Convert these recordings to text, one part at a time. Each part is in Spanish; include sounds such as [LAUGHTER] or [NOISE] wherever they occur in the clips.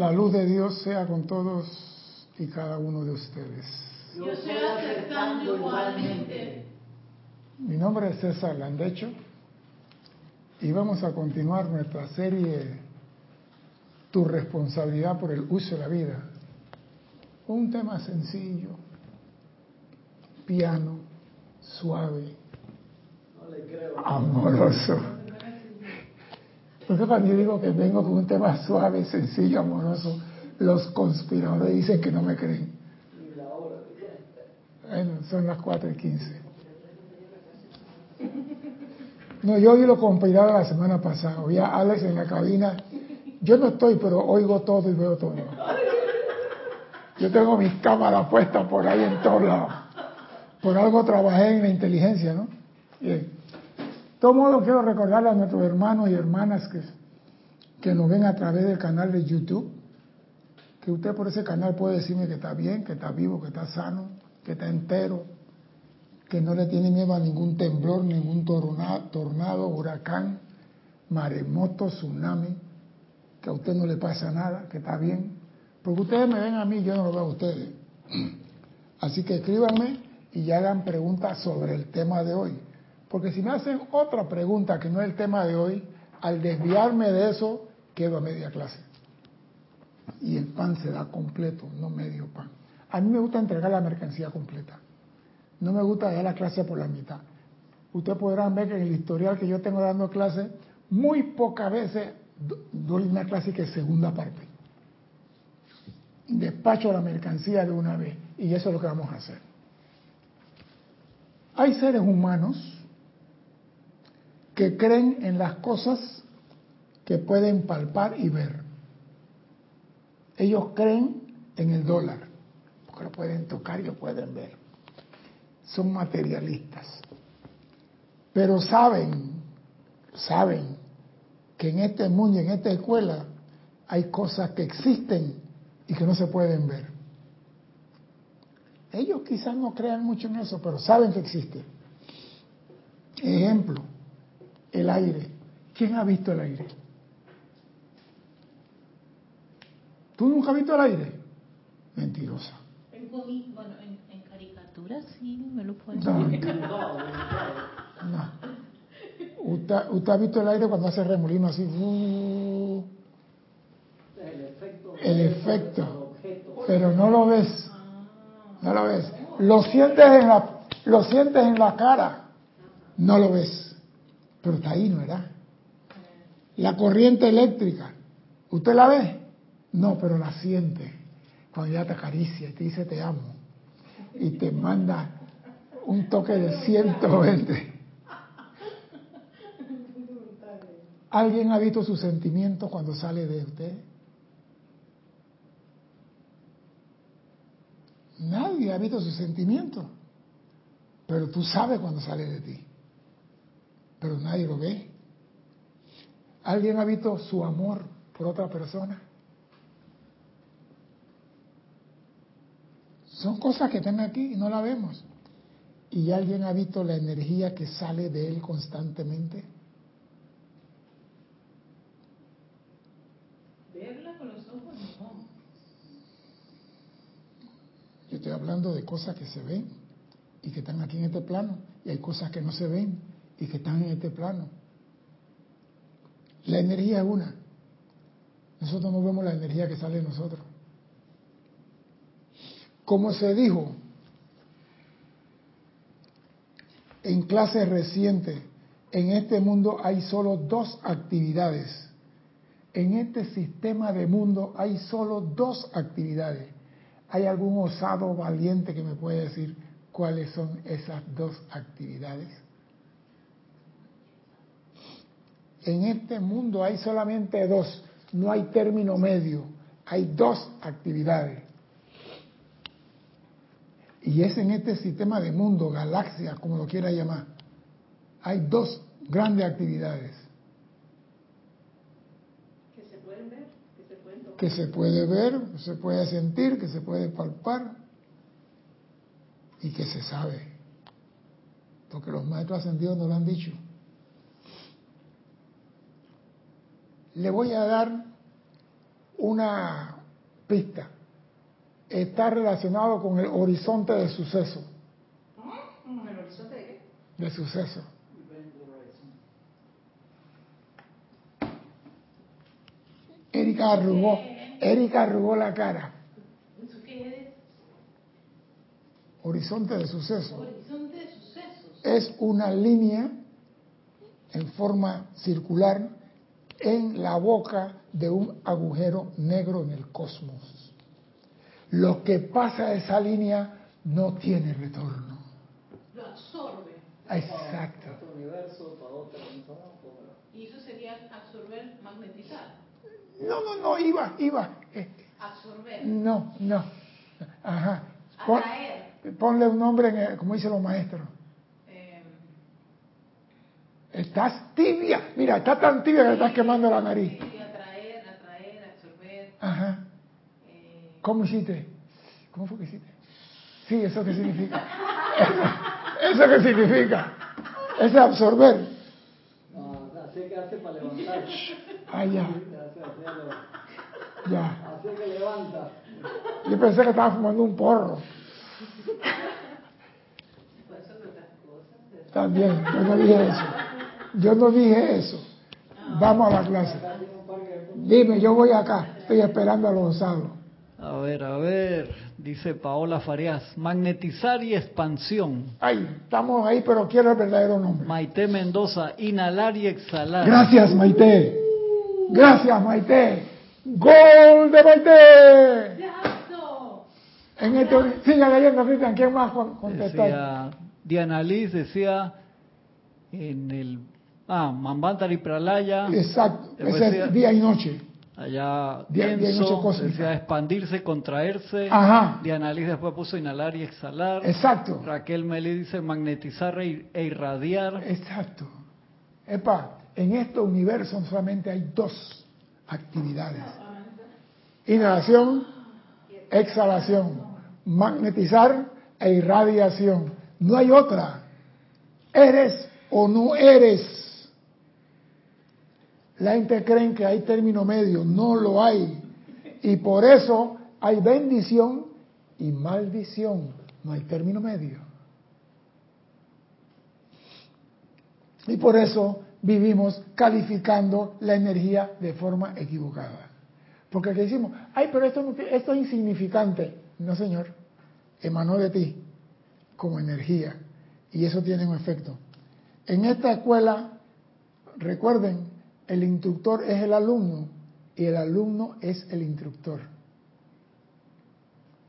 La luz de Dios sea con todos y cada uno de ustedes. Yo estoy aceptando igualmente. Mi nombre es César Landecho y vamos a continuar nuestra serie Tu responsabilidad por el uso de la vida. Un tema sencillo, piano, suave, amoroso. Entonces cuando yo digo que vengo con un tema suave, sencillo, amoroso, los conspiradores dicen que no me creen. Bueno, son las 4 y 15. No, yo oí lo conspirado la semana pasada. Oí a Alex en la cabina. Yo no estoy, pero oigo todo y veo todo. Yo tengo mis cámaras puestas por ahí en todos lados. Por algo trabajé en la inteligencia, ¿no? Bien. Todo modo, quiero recordarle a nuestros hermanos y hermanas que, que nos ven a través del canal de YouTube, que usted por ese canal puede decirme que está bien, que está vivo, que está sano, que está entero, que no le tiene miedo a ningún temblor, ningún tornado, huracán, maremoto, tsunami, que a usted no le pasa nada, que está bien. Porque ustedes me ven a mí, yo no lo veo a ustedes. [CLEARS THROAT] Así que escríbanme y hagan preguntas sobre el tema de hoy. Porque si me hacen otra pregunta que no es el tema de hoy, al desviarme de eso, quedo a media clase. Y el pan se da completo, no medio pan. A mí me gusta entregar la mercancía completa. No me gusta dar la clase por la mitad. Ustedes podrán ver que en el historial que yo tengo dando clase, muy pocas veces doy una clase que es segunda parte. Despacho la mercancía de una vez. Y eso es lo que vamos a hacer. Hay seres humanos que creen en las cosas que pueden palpar y ver. Ellos creen en el dólar, porque lo pueden tocar y lo pueden ver son materialistas. Pero saben, saben que en este mundo y en esta escuela hay cosas que existen y que no se pueden ver. Ellos quizás no crean mucho en eso, pero saben que existe. Ejemplo, el aire. ¿Quién ha visto el aire? ¿Tú nunca has visto el aire? Mentirosa. Bueno, sí, me lo puedes [LAUGHS] no, ¿Usted, ¿Usted, ha visto el aire cuando hace remolino así? Uh, el efecto. El efecto. Pero no lo ves. No lo ves. Lo sientes en la, lo sientes en la cara. No lo ves. Pero está ahí, ¿no verdad? La corriente eléctrica. ¿Usted la ve? No, pero la siente. Cuando ya te acaricia y te dice te amo y te manda un toque de 120. ¿Alguien ha visto sus sentimientos cuando sale de usted? Nadie ha visto sus sentimientos. Pero tú sabes cuando sale de ti. Pero nadie lo ve. ¿Alguien ha visto su amor por otra persona? Son cosas que están aquí y no la vemos. ¿Y alguien ha visto la energía que sale de él constantemente? Verla con los ojos no. Yo estoy hablando de cosas que se ven y que están aquí en este plano. Y hay cosas que no se ven y que están en este plano. La energía es una. Nosotros no vemos la energía que sale de nosotros. Como se dijo en clases recientes, en este mundo hay solo dos actividades. En este sistema de mundo hay solo dos actividades. ¿Hay algún osado valiente que me puede decir cuáles son esas dos actividades? En este mundo hay solamente dos, no hay término medio, hay dos actividades. Y es en este sistema de mundo, galaxia, como lo quiera llamar. Hay dos grandes actividades. Que se pueden ver, que se pueden tocar. Que se puede ver, que se puede sentir, que se puede palpar y que se sabe. Porque los maestros ascendidos nos lo han dicho. Le voy a dar una pista. Está relacionado con el horizonte de suceso. ¿El horizonte de qué? De suceso. Erika arrugó, Erika arrugó la cara. ¿Eso qué es? Horizonte de suceso. Horizonte de sucesos. Es una línea en forma circular en la boca de un agujero negro en el cosmos. Lo que pasa a esa línea no tiene retorno. Lo absorbe. Exacto. Otro universo, para para- Y eso sería absorber, magnetizar. No, no, no, iba, iba. Eh, Absorber. No, no. Ajá. Pon- Atraer. ponle un nombre, en el- como dicen los maestros. Estás tibia. Mira, está tan tibia que le estás quemando la nariz. sí, atraer, atraer, absorber. Ajá. Eh, ¿Cómo hiciste? ¿Cómo fue que hiciste? Sí, ¿eso qué significa? [LAUGHS] ¿Eso qué significa? Es absorber. No, así que hace para levantar. Ah, ya, ya. así que levanta. Yo pensé que estaba fumando un porro. cosas. También, yo no dije eso. Yo no dije eso. Vamos a la clase. Dime, yo voy acá. Estoy esperando a Gonzalo. A ver, a ver, dice Paola Farías, magnetizar y expansión. Ay, estamos ahí, pero quiero el verdadero nombre. Maite Mendoza, inhalar y exhalar. Gracias, Maite. Gracias, Maite. Gol de Maite. En este, siga leyendo, Cristian. ¿Quién más con- contestó? Diana Liz decía en el ah, Mambantari Pralaya, Exacto. Ese decía- es día y noche. allá Día- día y noche decía expandirse, contraerse. Ajá. Diana Liz después puso inhalar y exhalar. Exacto. Raquel Meli dice magnetizar e, e irradiar. Exacto. Epa, en este universo solamente hay dos actividades. Inhalación, exhalación, magnetizar e irradiación. No hay otra. Eres o no eres. La gente cree que hay término medio, no lo hay. Y por eso hay bendición y maldición. No hay término medio. Y por eso vivimos calificando la energía de forma equivocada. Porque que decimos, ay, pero esto, esto es insignificante. No, señor, emanó de ti como energía. Y eso tiene un efecto. En esta escuela, recuerden, el instructor es el alumno y el alumno es el instructor.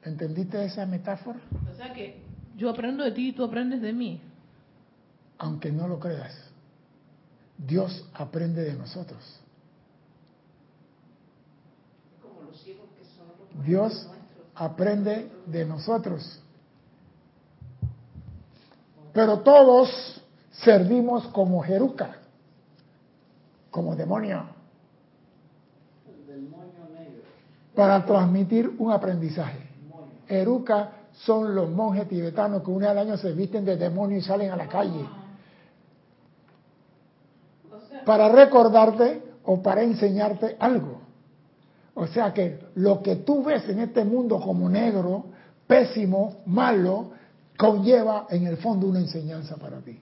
¿Entendiste esa metáfora? O sea que yo aprendo de ti y tú aprendes de mí. aunque no lo creas, Dios aprende de nosotros. Como los ciegos que son los Dios aprende de nosotros. Pero todos servimos como Jeruca, como demonio, para transmitir un aprendizaje. Jeruca son los monjes tibetanos que una vez al año se visten de demonio y salen a la calle. Para recordarte o para enseñarte algo. O sea que lo que tú ves en este mundo como negro, pésimo, malo, conlleva en el fondo una enseñanza para ti.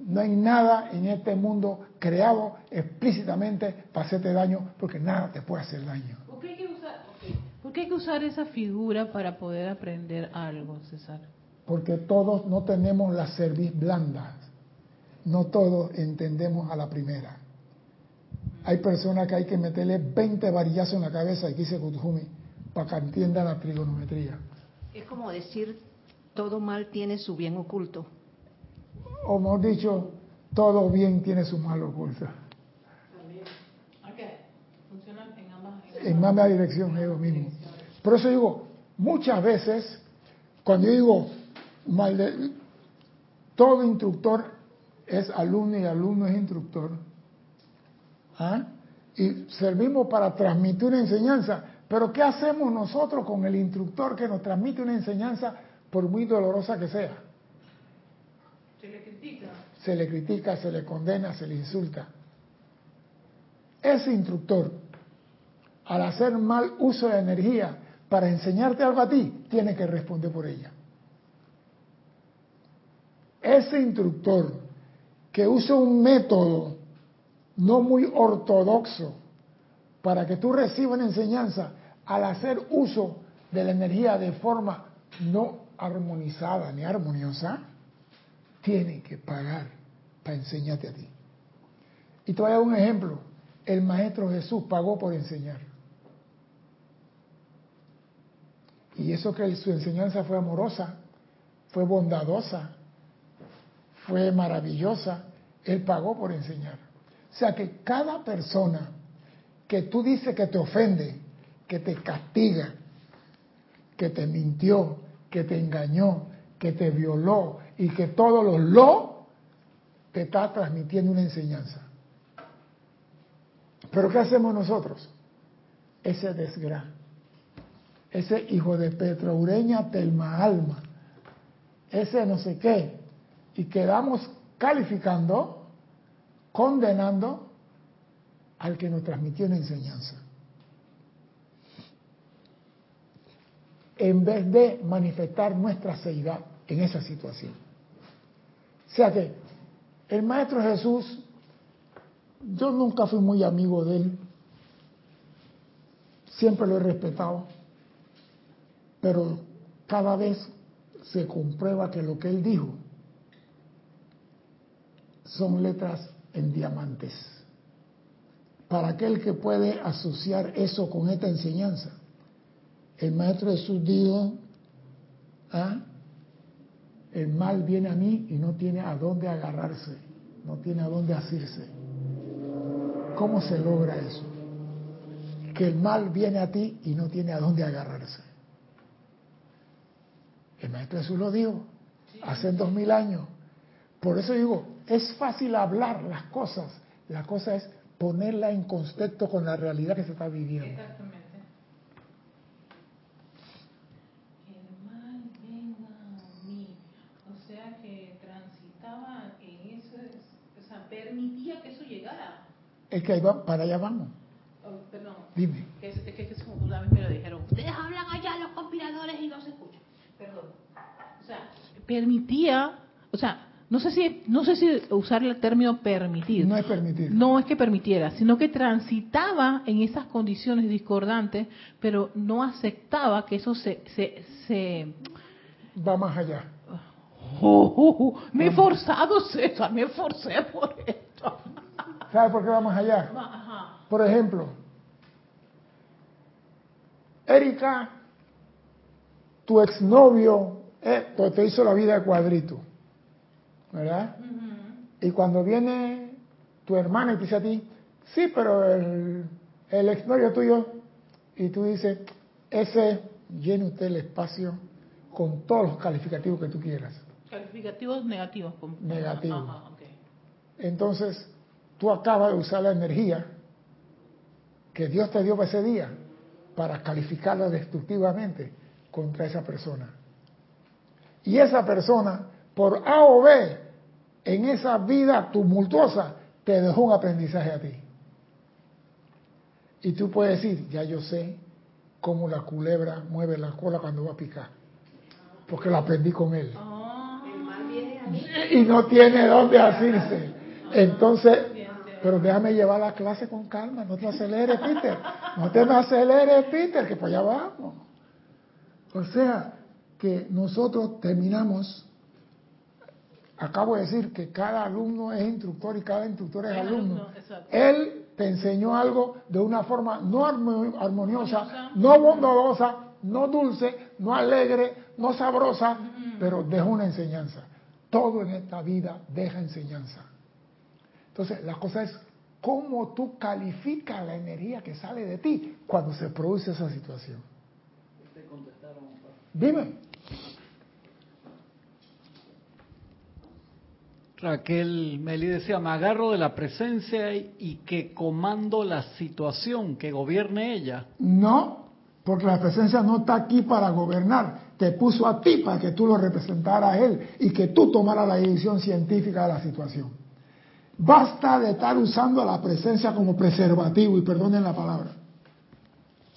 No hay nada en este mundo creado explícitamente para hacerte daño, porque nada te puede hacer daño. ¿por qué hay que usar, ok, ¿por qué hay que usar esa figura para poder aprender algo, César? Porque todos no tenemos las cerviz blandas. No todos entendemos a la primera. Hay personas que hay que meterle 20 varillazos en la cabeza, y dice para que entiendan la trigonometría. Es como decir, todo mal tiene su bien oculto. O mejor dicho, todo bien tiene su mal oculto. Ok, funciona en ambas. En ambas direcciones es lo mismo. Por eso digo, muchas veces, cuando yo digo, malde- todo instructor es alumno y alumno es instructor, ¿ah? y servimos para transmitir una enseñanza, pero ¿qué hacemos nosotros con el instructor que nos transmite una enseñanza, por muy dolorosa que sea? Se le critica. Se le critica, se le condena, se le insulta. ese instructor, al hacer mal uso de energía para enseñarte algo a ti, tiene que responder por ella. Ese instructor que usa un método no muy ortodoxo para que tú recibas una enseñanza, al hacer uso de la energía de forma no armonizada ni armoniosa, tiene que pagar para enseñarte a ti. Y te voy a dar un ejemplo. El Maestro Jesús pagó por enseñar. Y eso que su enseñanza fue amorosa, fue bondadosa, fue maravillosa, Él pagó por enseñar. O sea que cada persona que tú dices que te ofende, que te castiga, que te mintió, que te engañó, que te violó y que todos los lo te está transmitiendo una enseñanza. Pero ¿qué hacemos nosotros? Ese desgra, ese hijo de Petraureña Telma Alma, ese no sé qué, y quedamos calificando, condenando al que nos transmitió una enseñanza. En vez de manifestar nuestra seidad en esa situación. O sea que el Maestro Jesús, yo nunca fui muy amigo de él, siempre lo he respetado, pero cada vez se comprueba que lo que él dijo son letras en diamantes. Para aquel que puede asociar eso con esta enseñanza, el Maestro Jesús dijo, ¿ah? El mal viene a mí y no tiene a dónde agarrarse, no tiene a dónde asirse. ¿Cómo se logra eso? Que el mal viene a ti y no tiene a dónde agarrarse. El Maestro Jesús lo dijo hace dos mil años. Por eso digo, es fácil hablar las cosas, la cosa es ponerla en contexto con la realidad que se está viviendo. El mal venga a mí. O sea que transitaba en eso, o sea, permitía que eso llegara. Es que ahí va, para allá vamos. Oh, perdón. Dime. Es, es que es como una vez me lo dijeron. Ustedes hablan allá los conspiradores y no se escuchan. Perdón. O sea, permitía, o sea, no sé si no sé si usar el término permitir. No es permitir. No es que permitiera, sino que transitaba en esas condiciones discordantes, pero no aceptaba que eso se se, se Va más allá. Oh, oh, oh, me he forzado, César, me forcé por esto. ¿Sabe por qué va más allá? Por ejemplo, Erika, tu exnovio, eh, pues te hizo la vida de cuadrito, ¿verdad? Y cuando viene tu hermana y te dice a ti, sí, pero el, el exnovio tuyo, y tú dices, ese llene usted el espacio con todos los calificativos que tú quieras. Calificativos negativos. Negativos. Ajá, ok. Entonces, tú acabas de usar la energía que Dios te dio para ese día para calificarla destructivamente contra esa persona. Y esa persona, por A o B, en esa vida tumultuosa, te dejó un aprendizaje a ti. Y tú puedes decir, ya yo sé cómo la culebra mueve la cola cuando va a picar, porque lo aprendí con él El mal viene a mí. y no tiene dónde asirse. Entonces, pero déjame llevar la clase con calma, no te aceleres, Peter. No te me aceleres, Peter, que por allá vamos. O sea, que nosotros terminamos, acabo de decir que cada alumno es instructor y cada instructor es alumno. Él te enseñó algo de una forma no armo- armoniosa, Armoniosa. no bondadosa, no dulce, no alegre, no sabrosa, pero dejó una enseñanza. Todo en esta vida deja enseñanza. Entonces, la cosa es cómo tú calificas la energía que sale de ti cuando se produce esa situación. Dime. Raquel Meli decía, me agarro de la presencia y, y que comando la situación, que gobierne ella. No, porque la presencia no está aquí para gobernar. Te puso a ti para que tú lo representaras a él y que tú tomaras la decisión científica de la situación. Basta de estar usando la presencia como preservativo, y perdonen la palabra.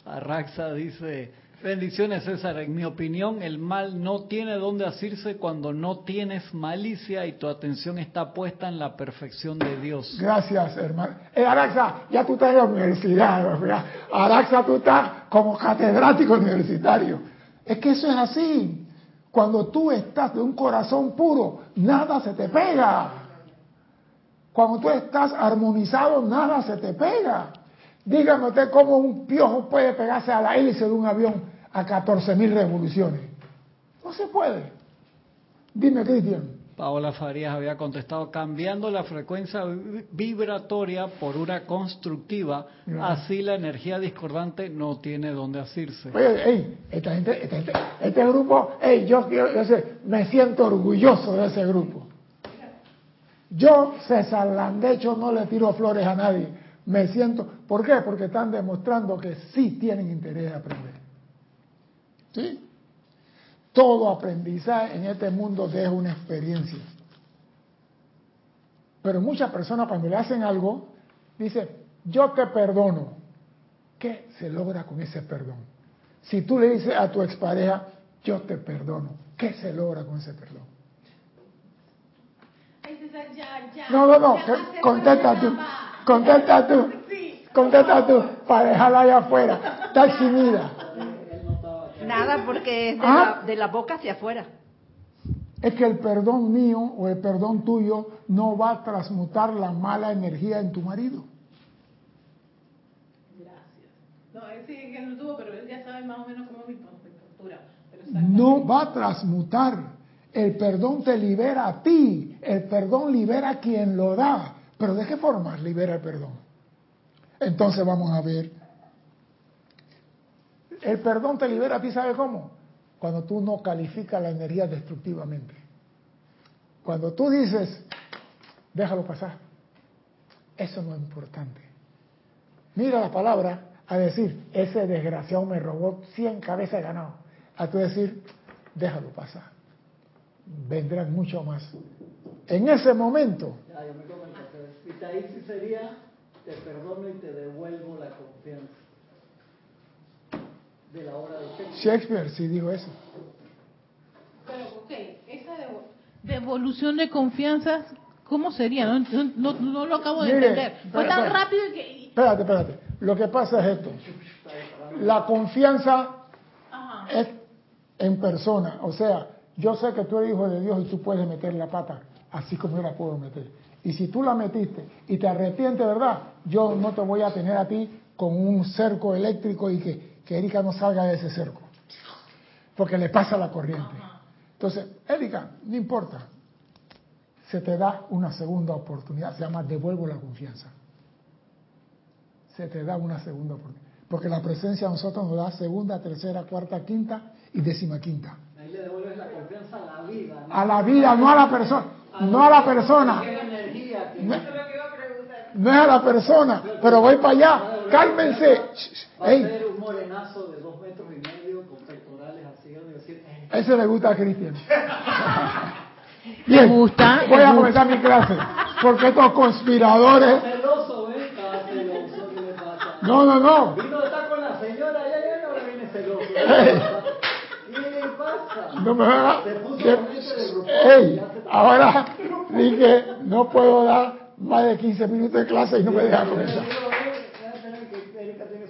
Arraxa dice, bendiciones César, en mi opinión el mal no tiene dónde asirse cuando no tienes malicia y tu atención está puesta en la perfección de Dios. Gracias, hermano. Eh, Araxa, ya tú estás en la universidad. ¿verdad? Araxa, tú estás como catedrático universitario. Es que eso es así. Cuando tú estás de un corazón puro, nada se te pega. Cuando tú estás armonizado, nada se te pega. Dígame usted cómo un piojo puede pegarse a la hélice de un avión a 14.000 revoluciones. No se puede. Dime, Cristian. Paola Farías había contestado, cambiando la frecuencia vi- vibratoria por una constructiva, así la energía discordante no tiene dónde asirse. Oye, hey, esta gente, esta gente- este grupo, hey, yo, yo- yo sé, me siento orgulloso de ese grupo. Yo, César Landecho, no le tiro flores a nadie. Me siento, ¿por qué? Porque están demostrando que sí tienen interés de aprender. ¿Sí? Todo aprendizaje en este mundo deja una experiencia. Pero muchas personas cuando le hacen algo, dicen, yo te perdono. ¿Qué se logra con ese perdón? Si tú le dices a tu expareja, yo te perdono, ¿qué se logra con ese perdón? Ya, ya. No, no, no, que- contesta tú, contesta tú, Sí. contesta tú, para dejarla allá afuera. Está eximida. Nada porque es de, Ah. la, de la boca hacia afuera. Es que el perdón mío o el perdón tuyo no va a transmutar la mala energía en tu marido. Gracias. No, él sí que no tuvo, pero él ya sabe más o menos cómo es mi postura. No va a transmutar. El perdón te libera a ti. El perdón libera a quien lo da. Pero ¿de qué forma libera el perdón? Entonces vamos a ver. El perdón te libera a ti, ¿sabe cómo? Cuando tú no calificas la energía destructivamente. Cuando tú dices, déjalo pasar. Eso no es importante. Mira la palabra a decir, ese desgraciado me robó 100 cabezas de ganado. A tú decir, déjalo pasar. Vendrán mucho más. En ese momento, Ya, yo me comento, que ahí sí sería, te perdono y te devuelvo la confianza de la hora de Shakespeare. Shakespeare sí dijo eso. Pero, ok, esa devo- devolución de confianza, ¿cómo sería? No, no, no- no lo acabo de Mire, entender. Fue espera, tan espera. rápido que... Espérate, espérate. Lo que pasa es esto. La confianza Ajá. es en persona. O sea, yo sé que tú eres hijo de Dios y tú puedes meter la pata, así como yo la puedo meter. Y si tú la metiste y te arrepientes, ¿verdad? Yo no te voy a tener a ti con un cerco eléctrico y que, que Erika no salga de ese cerco. Porque le pasa la corriente. Entonces, Erika, no importa. Se te da una segunda oportunidad. Se llama devuelvo la confianza. Se te da una segunda oportunidad. Porque la presencia a nosotros nos da segunda, tercera, cuarta, quinta y décima quinta. Ahí le devuelves la confianza a la vida. ¿no? A la vida, no a la persona. No a la persona. No, no es a la persona. Pero voy para allá. Cálmense. va a Ey, ser un morenazo de dos metros y medio con pectorales así, y decir, "Eh, ese le gusta a Cristian. [LAUGHS] ¿Le gusta? Voy ¿Le a comenzar mi clase. Porque estos conspiradores. celoso, ¿ves? Está celoso, ¿qué le pasa? No, no, no. Vino está con la señora allá y ahora viene celoso. No me de grupo. Ey, ahora dije, no puedo dar más de 15 minutos de clase y no me deja comenzar. Erika tiene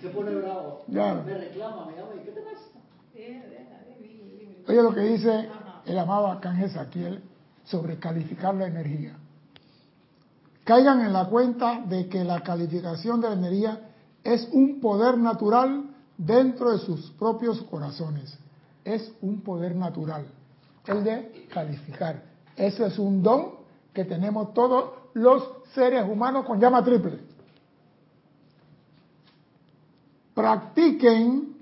se pone bravo. Ya. Me reclama, me llama, ¿y qué te pasa? Oye lo que dice el amado Arcángel Saquiel sobre calificar la energía. Caigan en la cuenta de que la calificación de la energía es un poder natural dentro de sus propios corazones. Es un poder natural, el de calificar. Eso es un don que tenemos todos los seres humanos con llama triple. Practiquen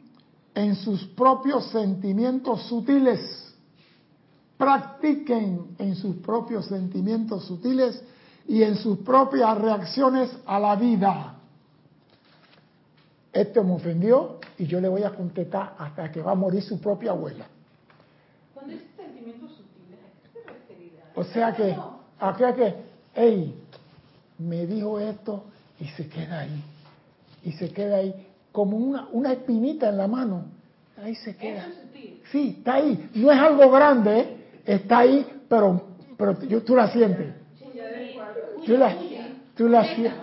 en sus propios sentimientos sutiles. Practiquen en sus propios sentimientos sutiles y en sus propias reacciones a la vida. Esto me ofendió y yo le voy a contestar hasta que va a morir su propia abuela. Cuando dice sentimientos sutiles, ¿a qué? O sea que aquel que, hey, me dijo esto y se queda ahí. Y se queda ahí como una, una espinita en la mano. Ahí se queda. Sí, está ahí. No es algo grande, ¿eh? está ahí, pero, pero yo, tú la sientes. Tú la, tú la sientes.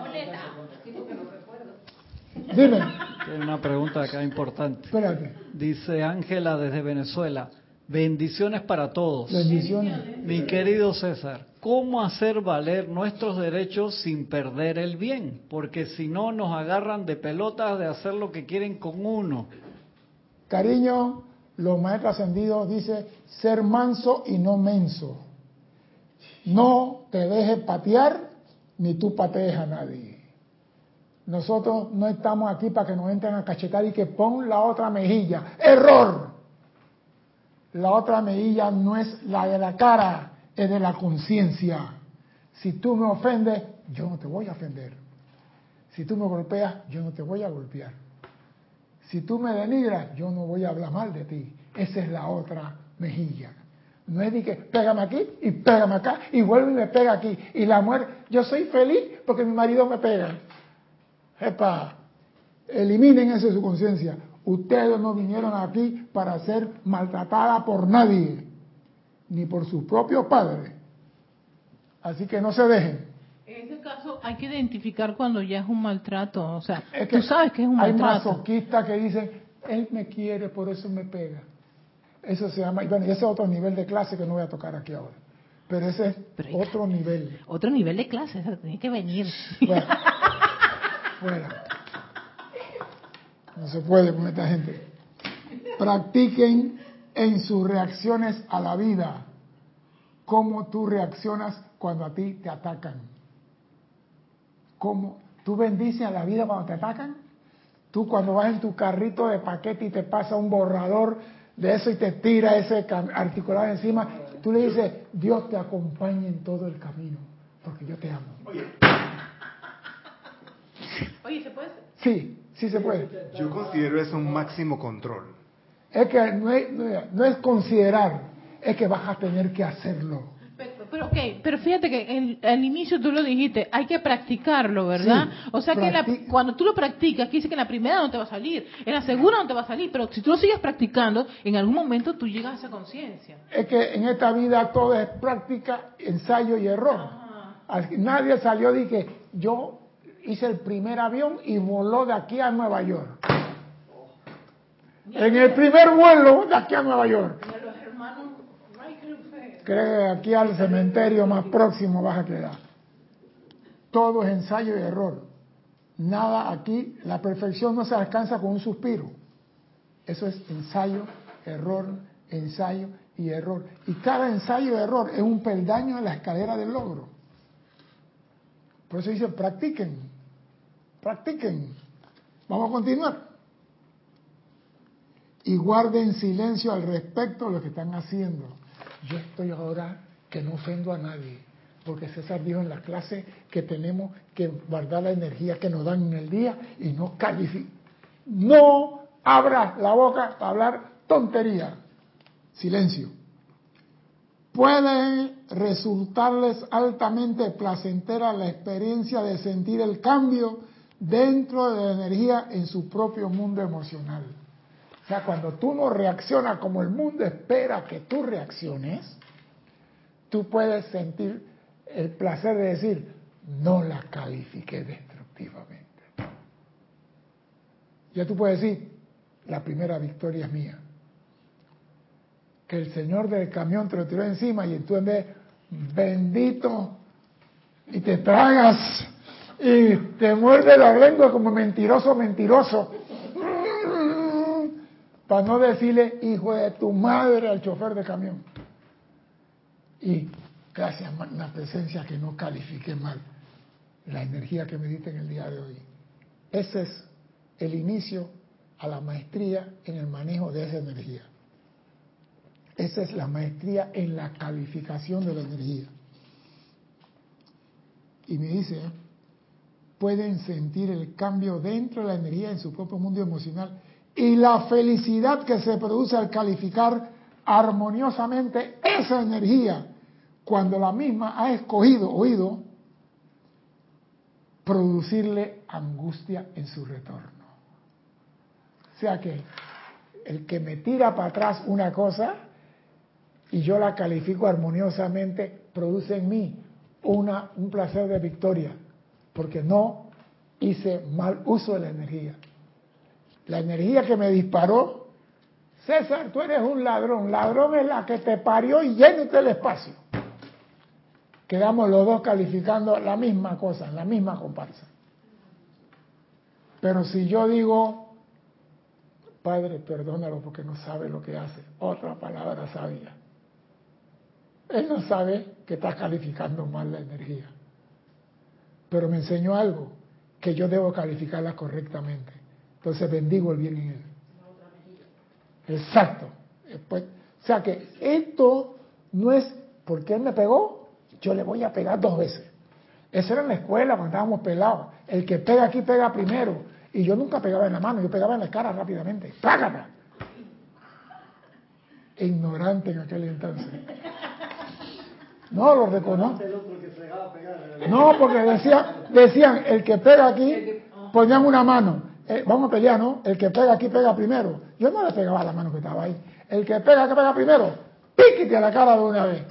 Dime. Tiene una pregunta acá importante. Espérate. Dice Ángela desde Venezuela. Bendiciones para todos. Bendiciones. Mi querido César, ¿cómo hacer valer nuestros derechos sin perder el bien? Porque si no nos agarran de pelotas de hacer lo que quieren con uno. Cariño, los maestros ascendidos dicen ser manso y no menso. No te dejes patear ni tú patees a nadie. Nosotros no estamos aquí para que nos entren a cachetar y que pon la otra mejilla. ¡Error! La otra mejilla no es la de la cara, es de la conciencia. Si tú me ofendes, yo no te voy a ofender. Si tú me golpeas, yo no te voy a golpear. Si tú me denigras, yo no voy a hablar mal de ti. Esa es la otra mejilla. No es de que pégame aquí y pégame acá y vuelve y me pega aquí. Y la mujer, yo soy feliz porque mi marido me pega. Epa, eliminen eso de su conciencia. Ustedes no vinieron aquí para ser maltratada por nadie, ni por sus propios padres. Así que no se dejen. En ese caso hay que identificar cuando ya es un maltrato. O sea, Es que tú sabes que es un hay maltrato. masoquistas que dicen, él me quiere, por eso me pega. Eso se llama, y bueno, ese es otro nivel de clase que no voy a tocar aquí ahora. Pero ese es Pero hay- otro nivel. Otro nivel de clase, o sea, tiene que venir. Fuera. No se puede con esta gente. Practiquen en sus reacciones a la vida cómo tú reaccionas cuando a ti te atacan. ¿Cómo? ¿Tú bendices a la vida cuando te atacan? Tú cuando vas en tu carrito de paquete y te pasa un borrador de eso y te tira ese articulado encima, tú le dices, Dios te acompañe en todo el camino, porque yo te amo. Oye, ¿se puede? Sí, sí se puede. Yo considero eso un máximo control. Es que no es, no es- no es considerar, es que vas a tener que hacerlo. Pero, pero, ok, pero fíjate que en- al inicio tú lo dijiste, hay que practicarlo, ¿verdad? Sí, o sea que la- cuando tú lo practicas, que dice que en la primera no te va a salir, en la segunda no te va a salir, pero si tú lo sigues practicando, en algún momento tú llegas a esa conciencia. Es que en esta vida todo es práctica, ensayo y error. Así- Nadie salió y que yo hice el primer avión y voló de aquí a Nueva York. En el primer vuelo de aquí a Nueva York. Creo que aquí al cementerio más próximo vas a quedar. Todo es ensayo y error. Nada aquí, la perfección no se alcanza con un suspiro. Eso es ensayo, error, ensayo y error. Y cada ensayo y error es un peldaño en la escalera del logro. Por eso dice, practiquen, practiquen. Vamos a continuar. Y guarden silencio al respecto de lo que están haciendo. Yo estoy ahora que no ofendo a nadie, porque César dijo en la clase que tenemos que guardar la energía que nos dan en el día y no calificar. No abras la boca para hablar tontería. Silencio. Puede resultarles altamente placentera la experiencia de sentir el cambio dentro de la energía en su propio mundo emocional. O sea, cuando tú no reaccionas como el mundo espera que tú reacciones, tú puedes sentir el placer de decir, no la califiqué destructivamente. Ya tú puedes decir, la primera victoria es mía. Que el señor del camión te lo tiró encima y tú en vez, bendito, y te tragas y te muerde la lengua como mentiroso, mentiroso para no decirle hijo de tu madre al chofer de camión. Y gracias, una presencia que no califique mal la energía que me diste en el día de hoy. Ese es el inicio a la maestría en el manejo de esa energía. Esa es la maestría en la calificación de la energía. Y me dice, ¿eh? Pueden sentir el cambio dentro de la energía en su propio mundo emocional y la felicidad que se produce al calificar armoniosamente esa energía cuando la misma ha escogido, oído, producirle angustia en su retorno. O sea que el que me tira para atrás una cosa y yo la califico armoniosamente, produce en mí una, un placer de victoria, porque no hice mal uso de la energía. La energía que me disparó, César, tú eres un ladrón, ladrón es la que te parió y llena el espacio. Quedamos los dos calificando la misma cosa, la misma comparsa. Pero si yo digo, Padre, perdónalo porque no sabe lo que hace, otra palabra sabia. Él no sabe que está calificando mal la energía. Pero me enseñó algo, que yo debo calificarla correctamente. Entonces bendigo el bien en él. Exacto. Pues, o sea que esto no es porque él me pegó, yo le voy a pegar dos veces. Eso era en la escuela cuando estábamos pelados. El que pega aquí pega primero. Y yo nunca pegaba en la mano, yo pegaba en la cara rápidamente. ¡Págata! Ignorante en aquel entonces. No, lo reconozco. No, porque decían, decían, el que pega aquí, ponían una mano. Eh, vamos a pelear, ¿no? El que pega aquí pega primero. Yo no le pegaba la mano que estaba ahí. El que pega, que pega primero, píquete a la cara de una vez.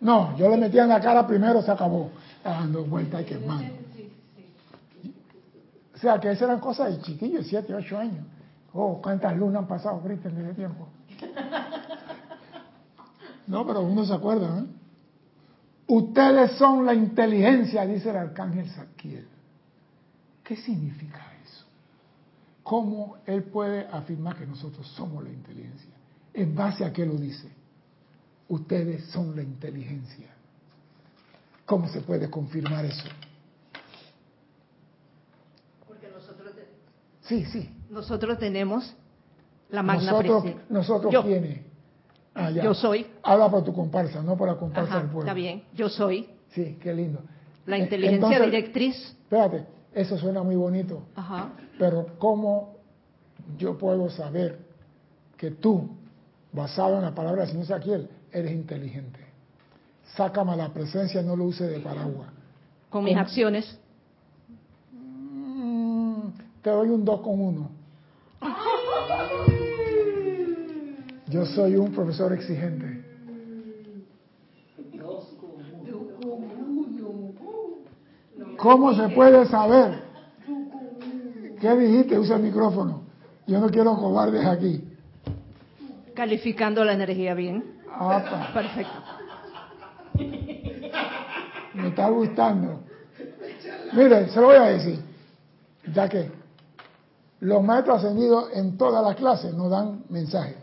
No, yo le metía en la cara primero, se acabó. Dando vuelta y quemando. O sea, que esas eran cosas de chiquillos, 7, 8 años. Oh, cuántas lunas han pasado, Cristian, ese tiempo. No, pero uno se acuerda, ¿eh? Ustedes son la inteligencia, dice el arcángel Saquiel. ¿Qué significa eso? ¿Cómo él puede afirmar que nosotros somos la inteligencia? ¿En base a qué lo dice? Ustedes son la inteligencia. ¿Cómo se puede confirmar eso? Porque nosotros, Sí, sí. nosotros tenemos la magna Nosotros, presencia. nosotros Yo. ¿quiénes? Ah. Yo soy. Habla por tu comparsa, no por la comparsa Ajá, del pueblo. está bien. Yo soy Sí, qué lindo. la Eh, inteligencia entonces, directriz. Espérate, eso suena muy bonito, Ajá. pero ¿cómo yo puedo saber que tú, basado en la palabra del Señor Saquiel, eres inteligente? Sácame a la presencia, no lo use de paraguas. Con mis acciones. Mm, te doy un 2 con 1. Yo soy un profesor exigente. ¿Cómo se puede saber? ¿Qué dijiste? Usa el micrófono. Yo no quiero cobardes aquí. Calificando la energía bien. Apa, Perfecto. me está gustando. Mire, se lo voy a decir. Ya que los maestros ascendidos en todas las clases nos dan mensajes.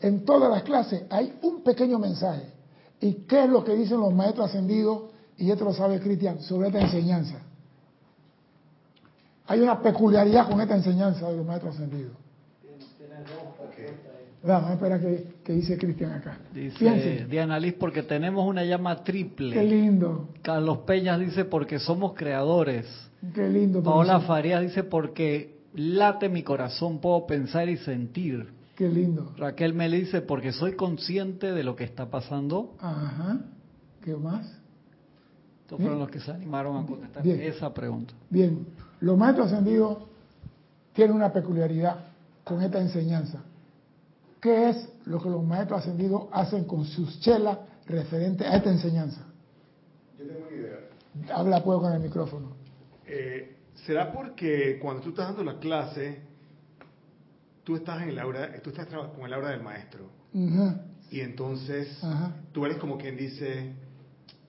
En todas las clases hay un pequeño mensaje. ¿Y qué es lo que dicen los maestros ascendidos? Y esto lo sabe Cristian sobre esta enseñanza. Hay una peculiaridad con esta enseñanza de los maestros ascendidos. Vamos a esperar que, que dice Cristian acá. Dice Diana Liz, porque tenemos una llama qué triple. lindo, Carlos Peñas dice, porque somos creadores. qué lindo. Paola. Farías dice, porque late mi corazón, puedo pensar y sentir. Qué lindo. Raquel me dice, porque soy consciente de lo que está pasando. Ajá. ¿Qué más? Estos fueron los que se animaron a contestar Bien. esa pregunta. Bien, los maestros ascendidos tienen una peculiaridad con esta enseñanza. ¿Qué es lo que los maestros ascendidos hacen con sus chelas referente a esta enseñanza? Yo tengo una idea. Habla pues con el micrófono. Eh, ¿Será porque cuando tú estás dando la clase, tú estás en el aura, tú estás con el aura del maestro? Y entonces tú eres como quien dice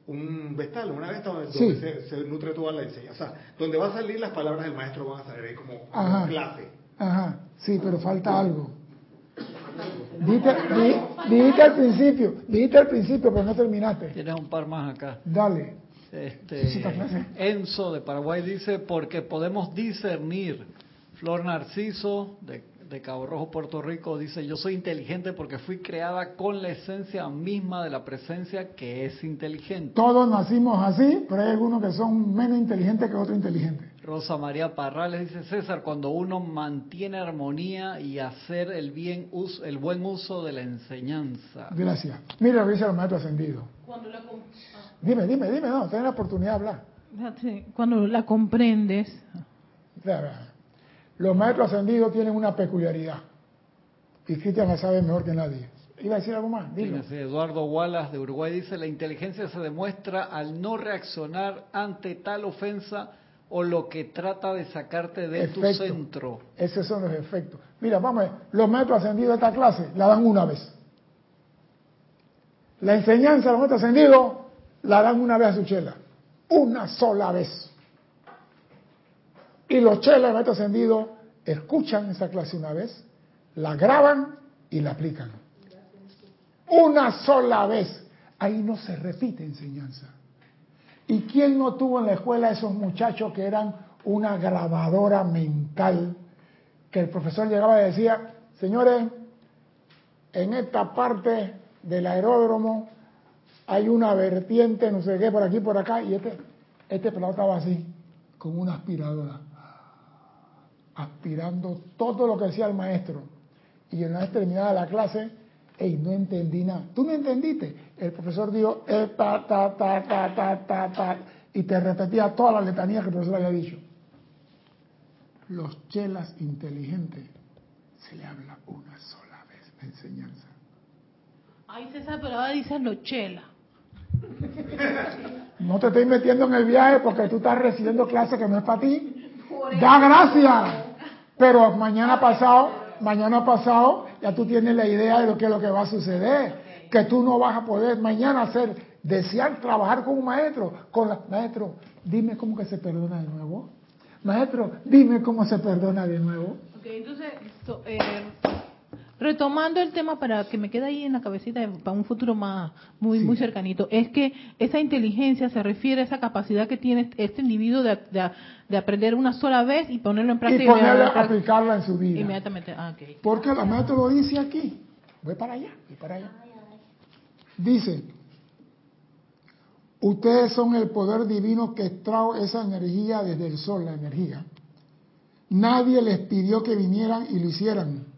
un vestal, una vesta donde, Sí. se, se nutre toda la enseñanza. O sea, donde va a salir las palabras del maestro van a salir ahí como, clase. Ajá, sí, pero falta algo. Dijiste, di- dijiste al principio, dijiste al principio, pero no terminaste. Tienes un par más acá. Dale. Este, Sí, esta clase. Enzo de Paraguay dice, porque podemos discernir. Flor Narciso de, de Cabo Rojo, Puerto Rico, dice, yo soy inteligente porque fui creada con la esencia misma de la presencia que es inteligente. Todos nacimos así, pero hay algunos que son menos inteligentes que otros inteligentes. Rosa María Parrales dice, César, cuando uno mantiene armonía y hacer el, bien uso, el buen uso de la enseñanza. Gracias. Mira dice el maestro ascendido. Cuando la, com- ah, Dime, dime, dime, no, ten la oportunidad de hablar. cuando la comprendes, vea. Los maestros ascendidos tienen una peculiaridad. Y Cristian la sabe mejor que nadie. ¿Iba a decir algo más? Dilo. Fíjense, Eduardo Wallace de Uruguay dice, la inteligencia se demuestra al no reaccionar ante tal ofensa o lo que trata de sacarte de tu centro. Esos son los efectos. Mira, vamos a ver. Los maestros ascendidos de esta clase la dan una vez. La enseñanza de los maestros ascendidos la dan una vez a su chela. Una sola vez. Y los chelas de maestros ascendidos escuchan esa clase una vez, la graban y la aplican. Una sola vez. Ahí no se repite enseñanza. ¿Y quién no tuvo en la escuela esos muchachos que eran una grabadora mental? Que el profesor llegaba y decía, señores, en esta parte del aeródromo hay una vertiente, no sé qué, por aquí, por acá, y este, este pelado estaba así, con una aspiradora, aspirando todo lo que decía el maestro. Y una vez terminada la clase, Ey, no entendí nada. ¿Tú no entendiste? El profesor dijo, eh, ta, ta, ta, ta, ta, ta, ta, y te repetía toda la letanía que el profesor había dicho. Los chelas inteligentes se le habla una sola vez la enseñanza. ay César, pero ahora dices lo chela. [LAUGHS] No te estoy metiendo en el viaje porque tú estás recibiendo clases que no es para ti. Da gracias. Pero mañana pasado, mañana pasado, ya tú tienes la idea de lo que es lo que va a suceder. Que tú no vas a poder mañana hacer, desear trabajar con un maestro. Con la, maestro, dime cómo que se perdona de nuevo. Maestro, dime cómo se perdona de nuevo. Ok, entonces, so- eh, retomando el tema para que me quede ahí en la cabecita para un futuro más muy muy cercanito, es que esa inteligencia se refiere a esa capacidad que tiene este individuo de, de- de aprender una sola vez y ponerlo en práctica Y ponerla, aplicarla en su vida. inmediatamente. Ah. Porque la lo dice aquí. Voy para allá, voy para allá. Dice, ustedes son el poder divino que extrajo esa energía desde el sol, la energía. Nadie les pidió que vinieran y lo hicieran.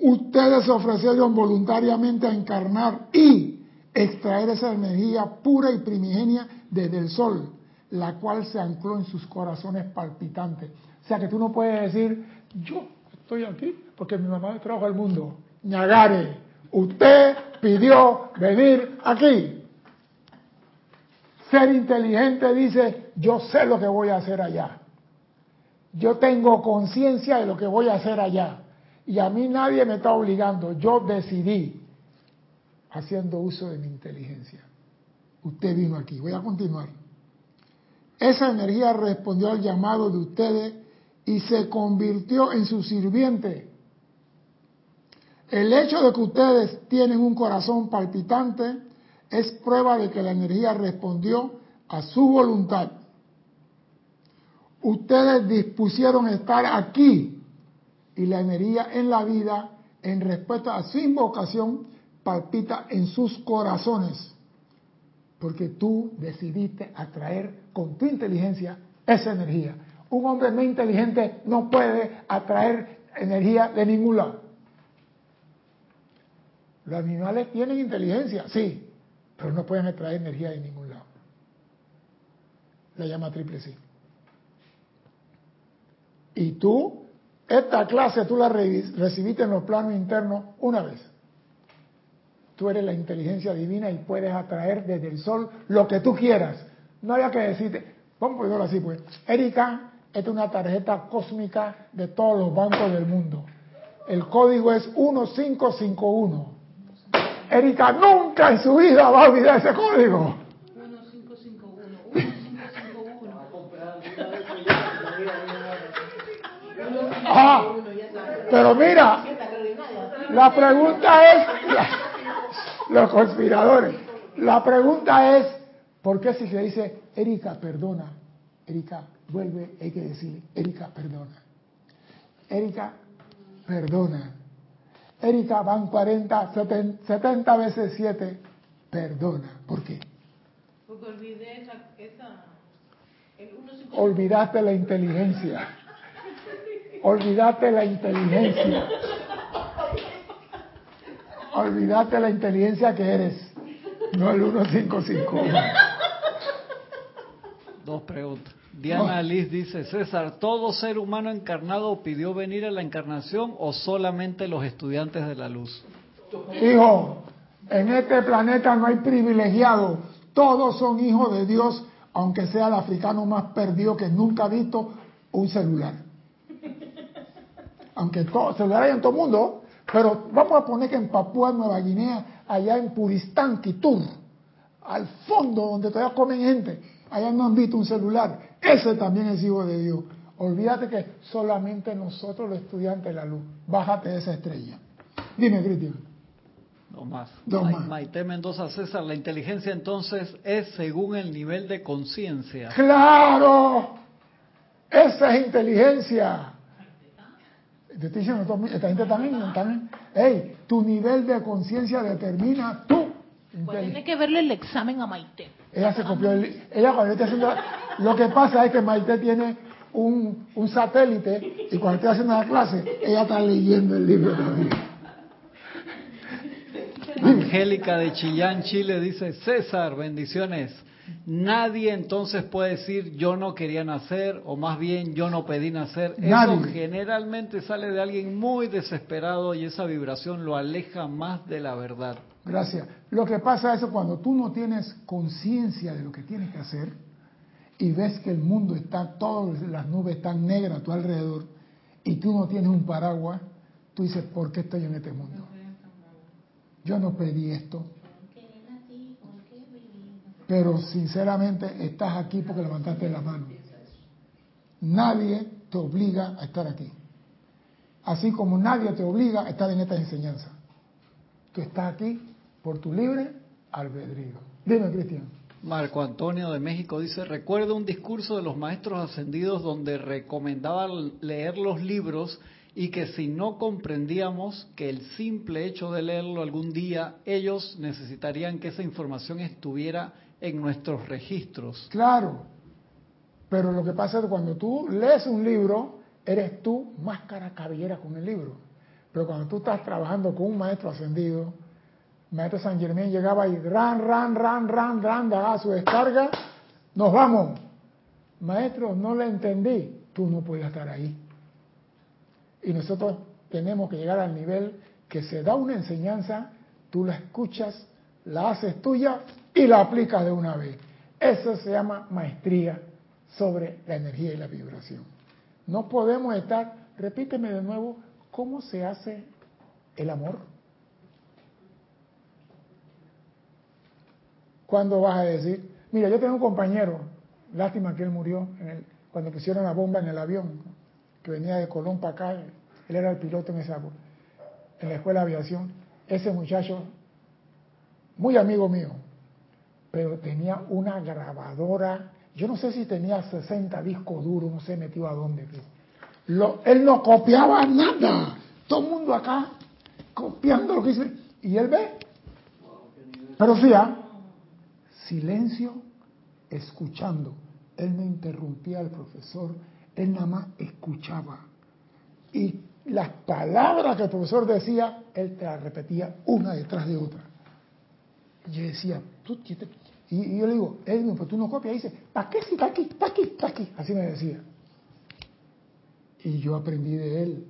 Ustedes se ofrecieron voluntariamente a encarnar y extraer esa energía pura y primigenia desde el sol, la cual se ancló en sus corazones palpitantes. O sea que tú no puedes decir, yo estoy aquí porque mi mamá me trajo al mundo. Ñagare, usted pidió venir aquí. Ser inteligente dice, yo sé lo que voy a hacer allá. Yo tengo conciencia de lo que voy a hacer allá. Y a mí nadie me está obligando. Yo decidí haciendo uso de mi inteligencia. Usted vino aquí. Voy a continuar. Esa energía respondió al llamado de ustedes y se convirtió en su sirviente. El hecho de que ustedes tienen un corazón palpitante es prueba de que la energía respondió a su voluntad. Ustedes dispusieron estar aquí y la energía en la vida, en respuesta a su invocación, palpita en sus corazones. Porque tú decidiste atraer con tu inteligencia esa energía. Un hombre no inteligente no puede atraer energía de ningún lado. Los animales tienen inteligencia, sí, pero no pueden atraer energía de ningún lado. La llama triple sí. Y tú, esta clase tú la re- recibiste en los planos internos una vez. Tú eres la inteligencia divina y puedes atraer desde el sol lo que tú quieras. No había que decirte, vamos a ponerlo así pues. Erika, es una tarjeta cósmica de todos los bancos del mundo. El código es 1551. Erika nunca en su vida va a olvidar ese código. 1551, 1551. Ajá. Pero mira, la pregunta es, [LAUGHS] los conspiradores, la pregunta es, ¿por qué si se dice, Erika, perdona? Erika, vuelve, hay que decirle, Erika, perdona. Erika, perdona. Erika, van 40, 70 veces 7, perdona. ¿Por qué? Porque olvidé esa... esa el 1, Olvidaste la inteligencia. Olvidaste la inteligencia. Olvidaste la inteligencia que eres. No el 155. Dos preguntas. Diana Liz dice, César, ¿todo ser humano encarnado pidió venir a la encarnación o solamente los estudiantes de la luz? Hijo, en este planeta no hay privilegiados. Todos son hijos de Dios, aunque sea el africano más perdido que nunca ha visto un celular. Aunque todo, celular hay en todo el mundo, pero vamos a poner que en Papúa Nueva Guinea, allá en Puristán, Kitur, al fondo donde todavía comen gente, allá no han visto un celular. Ese también es hijo de Dios. Olvídate que solamente nosotros los estudiantes de la luz. Bájate de esa estrella. Dime, Cristian. Dos más. Ma- más. Maite Mendoza César, la inteligencia entonces es según el nivel de conciencia. ¡Claro! Esa es inteligencia. Te estoy diciendo, todo- esta gente también, también. Ey, tu nivel de conciencia determina tu Pues tiene que verle el examen a Maite. Ella se copió el, ella cuando está haciendo lo que pasa es que Maite tiene un, un satélite y cuando está haciendo la clase ella está leyendo el libro también. Angélica de Chillán, Chile dice, César, bendiciones. Nadie entonces puede decir yo no quería nacer o más bien yo no pedí nacer. Eso generalmente sale de alguien muy desesperado y esa vibración lo aleja más de la verdad. Gracias. Lo que pasa es que cuando tú no tienes conciencia de lo que tienes que hacer y ves que el mundo está, todas las nubes están negras a tu alrededor y tú no tienes un paraguas, tú dices, ¿por qué estoy en este mundo? Yo no pedí esto. Pero sinceramente estás aquí porque levantaste la mano. Nadie te obliga a estar aquí. Así como nadie te obliga a estar en esta enseñanza. Tú estás aquí por tu libre albedrío. Dime, Cristian. Marco Antonio de México dice, recuerdo un discurso de los maestros ascendidos donde recomendaban leer los libros y que si no comprendíamos que el simple hecho de leerlo algún día, ellos necesitarían que esa información estuviera en nuestros registros. Claro. Pero lo que pasa es que cuando tú lees un libro, eres tú máscara cabellera con el libro. Pero cuando tú estás trabajando con un maestro ascendido, maestro San Germán llegaba y ran, ran, ran, ran, ran, daba su descarga, nos vamos. Maestro, no le entendí. Tú no puedes estar ahí. Y nosotros tenemos que llegar al nivel que se da una enseñanza, tú la escuchas, la haces tuya y la aplicas de una vez. Eso se llama maestría sobre la energía y la vibración. No podemos estar, repíteme de nuevo, ¿cómo se hace el amor? ¿Cuándo vas a decir? Mira, yo tengo un compañero, lástima que él murió cuando pusieron la bomba en el avión, que venía de Colón para acá, él era el piloto en esa en la escuela de aviación. Ese muchacho, muy amigo mío, pero tenía una grabadora, yo no sé si tenía 60 discos duros, no sé metido a dónde. Él no copiaba nada, todo el mundo acá copiando lo que dice, y él ve. Pero sí, ¿ah? silencio, escuchando. Él no interrumpía al profesor, él nada más escuchaba. Y las palabras que el profesor decía, él te las repetía una detrás de otra. Y yo decía, y yo le digo, Edwin, pues tú no copias. Y dice, ¿para qué si está aquí, está aquí, está aquí? Así me decía. Y yo aprendí de él,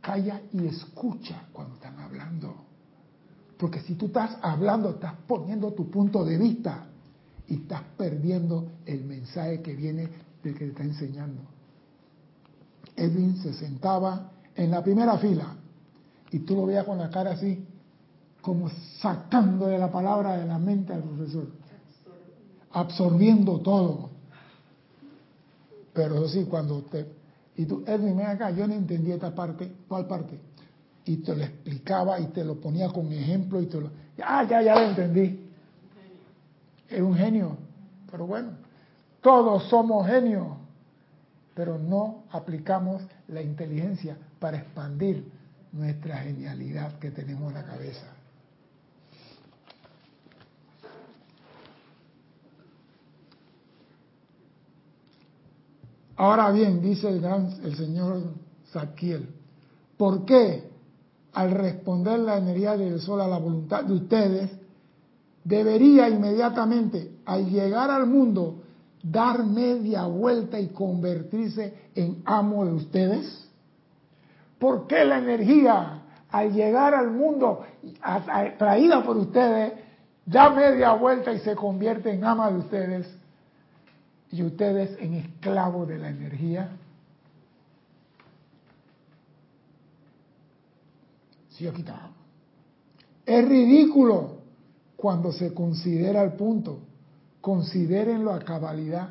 calla y escucha cuando están hablando. Porque si tú estás hablando, estás poniendo tu punto de vista y estás perdiendo el mensaje que viene del que te está enseñando. Edwin se sentaba en la primera fila y tú lo veías con la cara así, como sacando de la palabra de la mente al profesor, absorbiendo todo. Pero sí, cuando te... Y tú, Edwin, ven acá, yo no entendí esta parte, ¿cuál parte? Y te lo explicaba y te lo ponía con ejemplo y te lo... Ah, ya, ya lo entendí. Es un genio. Pero bueno, todos somos genios, pero no aplicamos la inteligencia para expandir nuestra genialidad que tenemos en la cabeza. Ahora bien, dice el, gran, el señor Zadkiel, ¿por qué al responder la energía del sol a la voluntad de ustedes, debería inmediatamente, al llegar al mundo, dar media vuelta y convertirse en amo de ustedes? ¿Por qué la energía, al llegar al mundo traída por ustedes, da media vuelta y se convierte en ama de ustedes? Y ustedes en esclavos de la energía? Sí, aquí está. Es ridículo cuando se considera el punto. Considérenlo a cabalidad.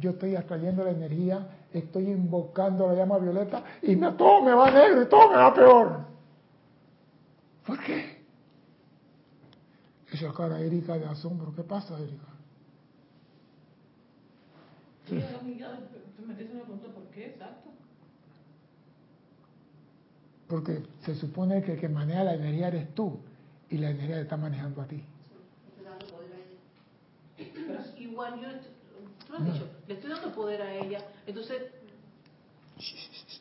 Yo estoy atrayendo la energía, estoy invocando la llama violeta y me, todo me va negro y todo me va peor. ¿Por qué? Esa cara Erika de asombro. ¿Qué pasa, Erika? Sí. ¿Por qué? Exacto. Porque se supone que el que maneja la energía eres tú y la energía te está manejando a ti. Pero igual yo, tú lo has dicho, le estoy dando poder a ella, entonces,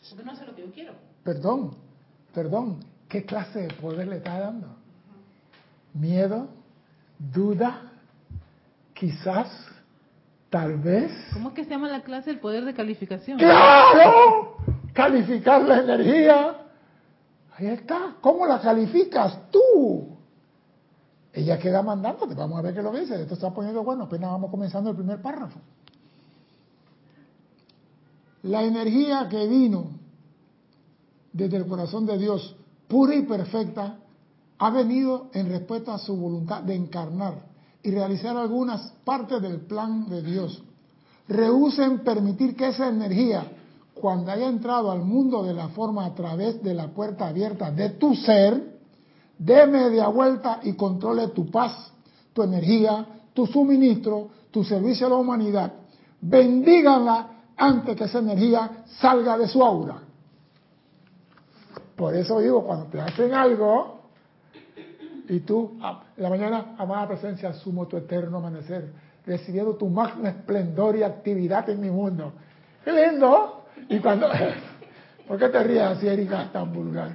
¿por qué no hace lo que yo quiero? Perdón, perdón, ¿qué clase de poder le está dando? ¿Miedo? ¿Duda? ¿Quizás? Tal vez. ¿Cómo es que se llama la clase el poder de calificación? ¡Claro! Calificar la energía. Ahí está. ¿Cómo la calificas tú? Ella queda mandándote. Vamos a ver qué lo dice. Esto está poniendo bueno. Apenas vamos comenzando el primer párrafo. La energía que vino desde el corazón de Dios, pura y perfecta, ha venido en respuesta a su voluntad de encarnar y realizar algunas partes del plan de Dios. Rehúsen permitir que esa energía, cuando haya entrado al mundo de la forma a través de la puerta abierta de tu ser, dé media vuelta y controle tu paz, tu energía, tu suministro, tu servicio a la humanidad. Bendíganla antes que esa energía salga de su aura. Por eso digo, cuando te hacen algo y tú, en la mañana, amada presencia, asumo tu eterno amanecer, recibiendo tu magno esplendor y actividad en mi mundo. ¡Qué lindo! Y cuando... [LAUGHS] ¿Por qué te ríes así, Erika, tan vulgar?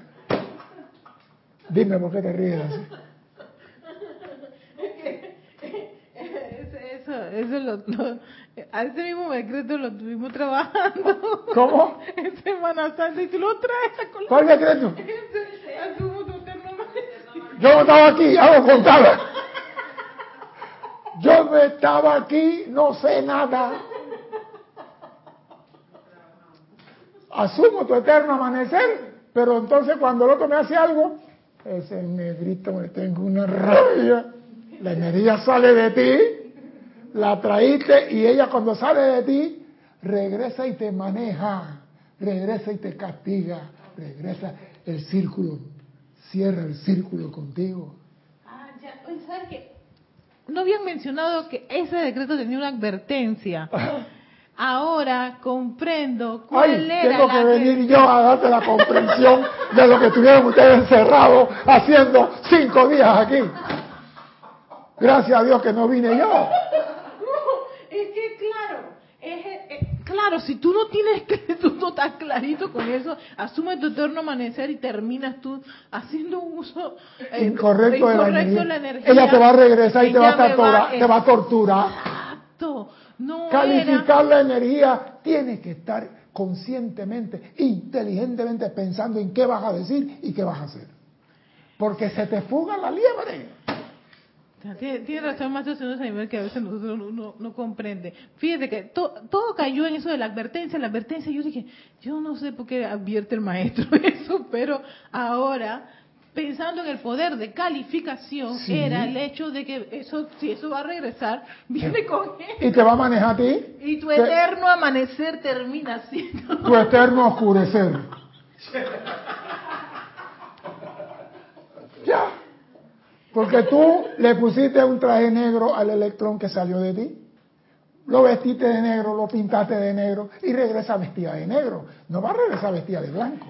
Dime por qué te ríes así. Eso, eso lo, lo, a ese mismo decreto lo estuvimos trabajando. ¿Cómo? En Semana Santa y tú lo traes. Con ¿Cuál decreto? Yo no estaba aquí, hago contada. Yo no estaba aquí, no sé nada. Asumo tu eterno amanecer, pero entonces cuando el otro me hace algo, ese negrito me tengo una rabia. La energía sale de ti, la traíste y ella cuando sale de ti, regresa y te maneja, regresa y te castiga, regresa el círculo, cierra el círculo contigo. Ah, ya. Oye, ¿sabes qué? No habían mencionado que ese decreto tenía una advertencia. [LAUGHS] Ahora comprendo cuál Ay, era tengo la que venir yo a darte la comprensión de lo que estuvieron ustedes encerrados haciendo cinco días aquí. Gracias a Dios que no vine yo. Es que claro, es, es- claro, si tú no tienes que, tú no estás clarito con eso, asume tu eterno amanecer y terminas tú haciendo un uso eh, Incorrecto de la energía. Ella te va a regresar y te va a, torturar, te va a torturar. Exacto. No Calificar era. la energía tiene que estar conscientemente, inteligentemente pensando en qué vas a decir y qué vas a hacer. Porque se te fuga la liebre. Tiene, tiene razón, Maestro Señor Samuel, que a veces nosotros no, no- no comprende. Fíjate que to- todo cayó en eso de la advertencia, la advertencia. Yo dije, yo no sé por qué advierte el maestro [LAUGHS] eso, pero ahora, pensando en el poder de calificación, Sí. era el hecho de que eso, si eso va a regresar, viene con él. Y te va a manejar a ti. [LAUGHS] Y tu Te- eterno amanecer termina siendo. tu eterno oscurecer. [LAUGHS] Ya. Porque tú le pusiste un traje negro al electrón que salió de ti. Lo vestiste de negro, lo pintaste de negro y regresa vestida de negro. No va a regresar vestida de blanco.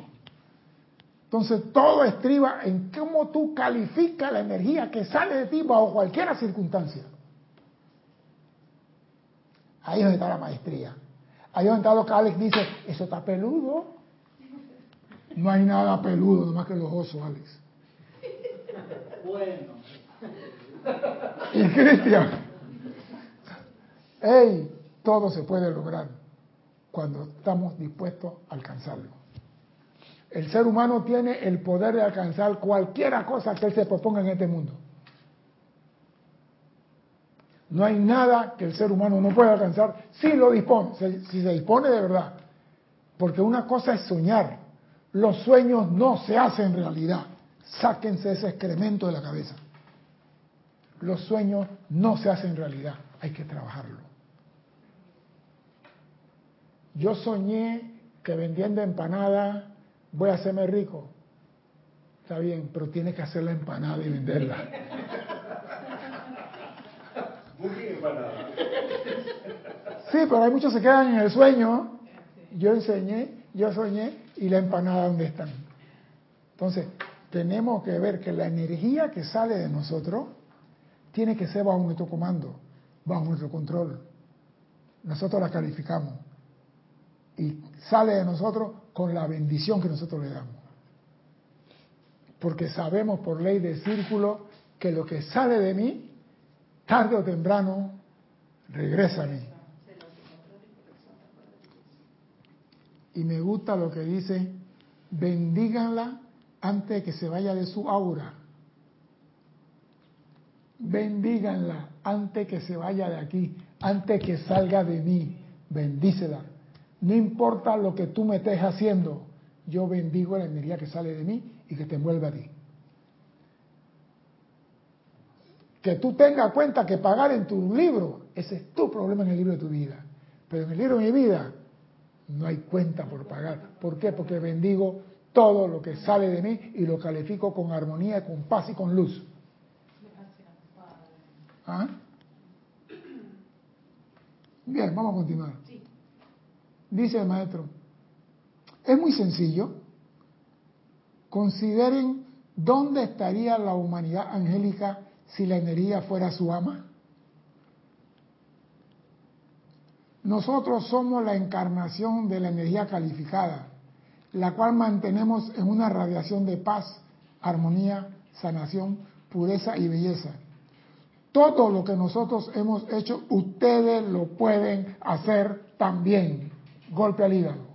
Entonces todo estriba en cómo tú calificas la energía que sale de ti bajo cualquier circunstancia. Ahí es donde está la maestría. Ahí donde está lo que Alex dice, eso está peludo. No hay nada peludo, nomás que los osos, Alex. Bueno. [LAUGHS] Y Cristian, hey, todo se puede lograr cuando estamos dispuestos a alcanzarlo. El ser humano tiene el poder de alcanzar cualquier cosa que él se proponga en este mundo. No hay nada que el ser humano no pueda alcanzar si lo dispone, si se dispone de verdad. Porque una cosa es soñar. Los sueños no se hacen realidad. Sáquense ese excremento de la cabeza. Los sueños no se hacen realidad. Hay que trabajarlo. Yo soñé que vendiendo empanada voy a hacerme rico. Está bien, pero tiene que hacer la empanada y venderla. Sí, pero hay muchos que se quedan en el sueño. Yo enseñé, yo soñé y la empanada dónde están. Entonces, tenemos que ver que la energía que sale de nosotros tiene que ser bajo nuestro comando, bajo nuestro control. Nosotros la calificamos y sale de nosotros con la bendición que nosotros le damos. Porque sabemos por ley de círculo que lo que sale de mí, tarde o temprano, regresa a mí. Y me gusta lo que dice, bendíganla antes de que se vaya de su aura. Bendíganla antes que se vaya de aquí, antes que salga de mí. Bendícela. No importa lo que tú me estés haciendo, yo bendigo la energía que sale de mí y que te envuelve a ti. Que tú tengas cuenta que pagar en tu libro, ese es tu problema en el libro de tu vida. Pero en el libro de mi vida no hay cuenta por pagar. ¿Por qué? Porque bendigo todo lo que sale de mí y lo califico con armonía, con paz y con luz. ¿Ah? Bien, vamos a continuar. Dice el maestro, es muy sencillo. Consideren dónde estaría la humanidad angélica si la energía fuera su ama. Nosotros somos la encarnación de la energía calificada, la cual mantenemos en una radiación de paz, armonía, sanación, pureza y belleza. Todo lo que nosotros hemos hecho, ustedes lo pueden hacer también. Golpe al hígado.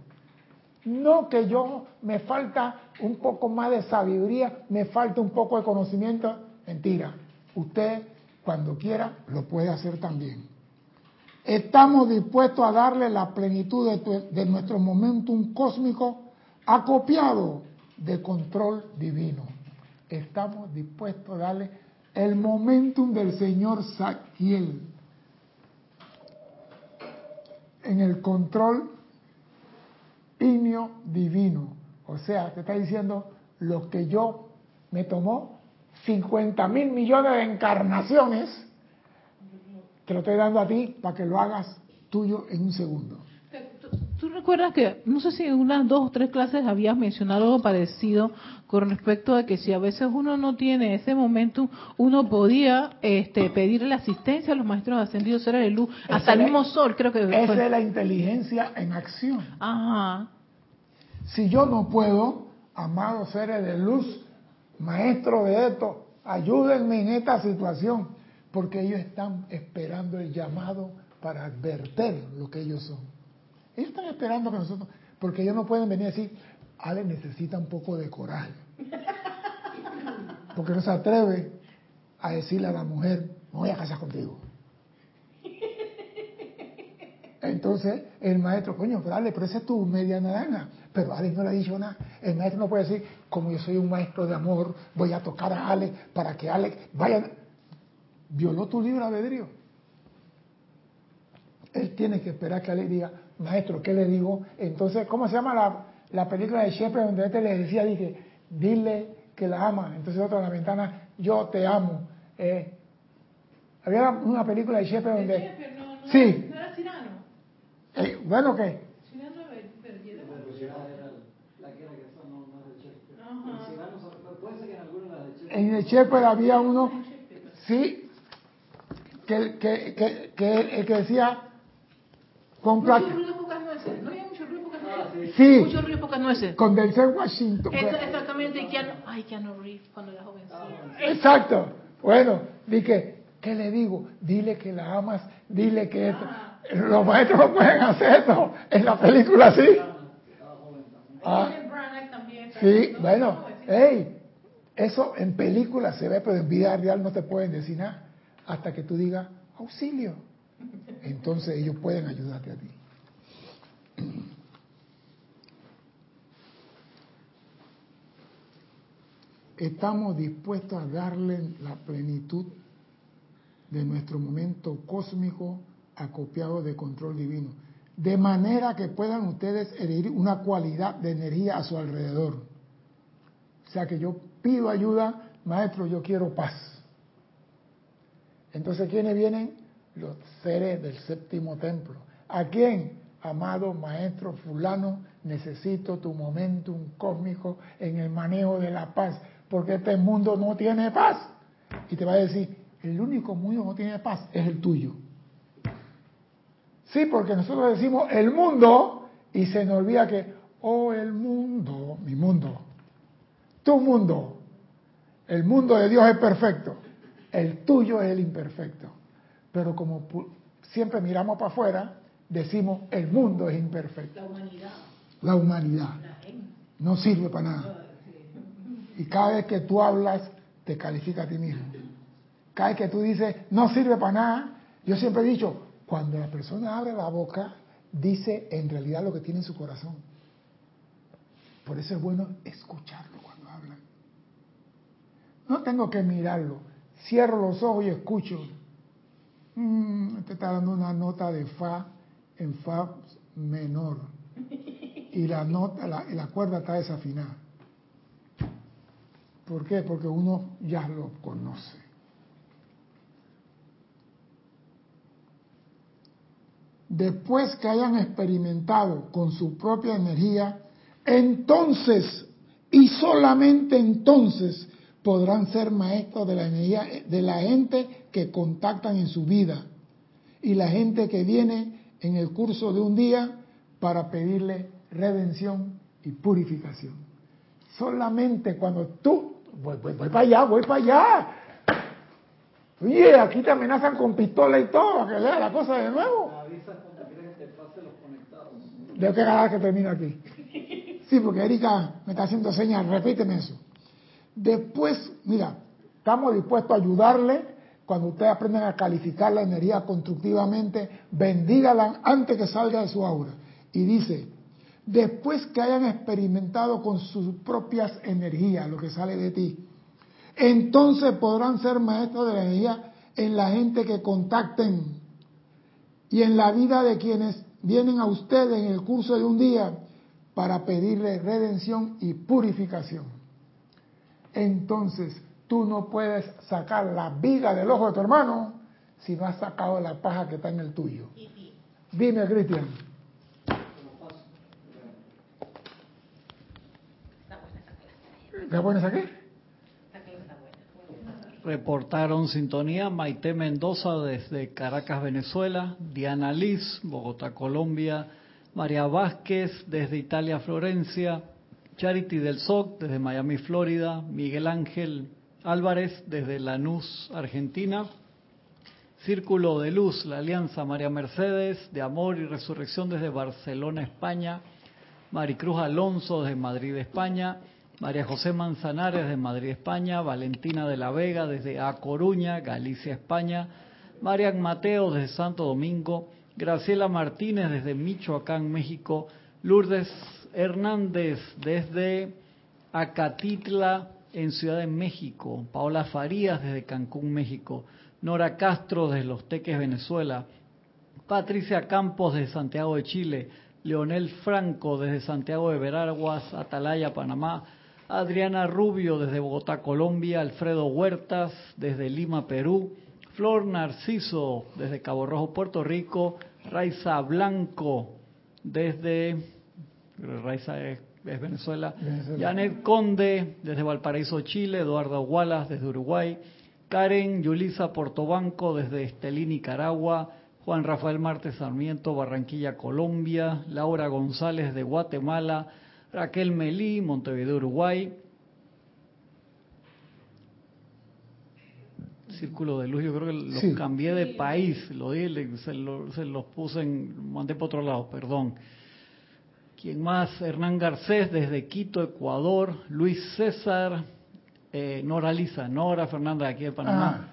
No que yo me falta un poco más de sabiduría, me falta un poco de conocimiento. Mentira. Usted, cuando quiera, lo puede hacer también. Estamos dispuestos a darle la plenitud de, de nuestro momentum cósmico acopiado de control divino. Estamos dispuestos a darle el momentum del señor Saquiel en el control inio divino. O sea, te está diciendo lo que yo me tomó 50 mil millones de encarnaciones, te lo estoy dando a ti para que lo hagas tuyo en un segundo. ¿Tú recuerdas que, no sé si en unas dos o tres clases habías mencionado algo parecido con respecto a que si a veces uno no tiene ese momento, uno podía este, pedirle la asistencia a los maestros ascendidos seres de luz, hasta el mismo sol, creo que Esa es la inteligencia en acción. Ajá. Si yo no puedo, amados seres de luz, maestro de esto, ayúdenme en esta situación, porque ellos están esperando el llamado para advertir lo que ellos son. Ellos están esperando que nosotros, porque ellos no pueden venir a decir, Ale necesita un poco de coraje. Porque no se atreve a decirle a la mujer, me voy a casar contigo. Entonces el maestro, coño, pero Ale, pero esa es tu media naranja. Pero Ale no le ha dicho nada. El maestro no puede decir, como yo soy un maestro de amor, voy a tocar a Ale para que Ale vaya. Violó tu libro albedrío. Él tiene que esperar que Ale diga, maestro, ¿qué le digo? Entonces, ¿cómo se llama la, la película de Shepard donde este le decía, dije, dile que la ama? Entonces otro en la ventana, yo te amo. Eh, había una película de Shepard donde... Shepard, no, no, sí. ¿No era Cirano? Eh, bueno, ¿qué? Cirano Vergara. La que era que son no, no es de Shakespeare. Ajá. en el Shepherd había uno, sí, que, que, que, que, el que decía, con Mucho ruido, pocas nueces. No había mucho ruido, pocas nueces. Sí, Mucho ruido, pocas nueces. con Denzel Washington. Eso, exactamente. y Keanu, ay, Keanu Reeves cuando era jovencito. Exacto. Bueno, dije, ¿qué le digo? Dile que la amas, dile que esto. Los maestros no pueden hacer eso. En la película sí. Ah, sí, ¿no? bueno, hey, eso en película se ve, pero en vida real no te pueden decir nada hasta que tú digas auxilio. Entonces ellos pueden ayudarte a ti. Estamos dispuestos a darle la plenitud de nuestro momento cósmico acopiado de control divino, de manera que puedan ustedes herir una cualidad de energía a su alrededor. O sea que yo pido ayuda, maestro, yo quiero paz. Entonces, ¿quiénes vienen? Los seres del séptimo templo. ¿A quién? Amado maestro fulano, necesito tu momentum cósmico en el manejo de la paz, porque este mundo no tiene paz. Y te va a decir, el único mundo que no tiene paz es el tuyo. Sí, porque nosotros decimos el mundo y se nos olvida que, oh, el mundo, mi mundo, tu mundo, el mundo de Dios es perfecto, el tuyo es el imperfecto. Pero como siempre miramos para afuera, decimos el mundo es imperfecto. La humanidad, La humanidad no sirve para nada. Y cada vez que tú hablas, te califica a ti mismo. Cada vez que tú dices, no sirve para nada, yo siempre he dicho, cuando la persona abre la boca, dice en realidad lo que tiene en su corazón. Por eso es bueno escucharlo cuando hablan. No tengo que mirarlo. Cierro los ojos y escucho. Mm, te está dando una nota de fa en fa menor. Y la nota, la, la cuerda está desafinada. ¿Por qué? Porque uno ya lo conoce. Después que hayan experimentado con su propia energía, entonces y solamente entonces podrán ser maestros de la energía de la gente que contactan en su vida y la gente que viene en el curso de un día para pedirle redención y purificación. Solamente cuando tú, voy, voy, voy para allá, voy para allá. Oye, aquí te amenazan con pistola y todo, que lea la cosa de nuevo. Que agarrar que termino aquí. Sí, porque Erika me está haciendo señas, repíteme eso. Después, mira, estamos dispuestos a ayudarle cuando ustedes aprendan a calificar la energía constructivamente, bendígala antes que salga de su aura. Y dice, después que hayan experimentado con sus propias energías lo que sale de ti, entonces podrán ser maestros de la energía en la gente que contacten y en la vida de quienes vienen a ustedes en el curso de un día para pedirle redención y purificación. Entonces, tú no puedes sacar la viga del ojo de tu hermano si no has sacado la paja que está en el tuyo. Dime, Cristian. ¿Está buena esa qué? Reportaron sintonía Maite Mendoza desde Caracas, Venezuela, Diana Liz, Bogotá, Colombia, María Vázquez desde Italia, Florencia, Charity del SOC desde Miami, Florida, Miguel Ángel Álvarez desde Lanús, Argentina, Círculo de Luz, la Alianza María Mercedes de Amor y Resurrección desde Barcelona, España, Maricruz Alonso desde Madrid, España, María José Manzanares de Madrid, España, Valentina de la Vega desde A Coruña, Galicia, España, Marian Mateo desde Santo Domingo, Graciela Martínez desde Michoacán, México, Lourdes Hernández desde Acatitla en Ciudad de México, Paola Farías desde Cancún, México, Nora Castro desde Los Teques, Venezuela, Patricia Campos desde Santiago de Chile, Leonel Franco desde Santiago de Veraguas, Atalaya, Panamá, Adriana Rubio desde Bogotá, Colombia, Alfredo Huertas desde Lima, Perú, Flor Narciso desde Cabo Rojo, Puerto Rico, Raiza Blanco desde Raiza es es Venezuela. Venezuela. Janet Conde, desde Valparaíso, Chile. Eduardo Wallace, desde Uruguay. Karen Yulisa Portobanco, desde Estelí, Nicaragua. Juan Rafael Martes Sarmiento, Barranquilla, Colombia. Laura González, de Guatemala. Raquel Melí, Montevideo, Uruguay. Círculo de Luz, yo creo que los Sí. cambié de país, lo di, le- se, lo- se los puse en, mandé para otro lado, perdón. ¿Quién más? Hernán Garcés desde Quito, Ecuador. Luis César, eh, Nora Lisa, Nora Fernanda de aquí de Panamá. Ah.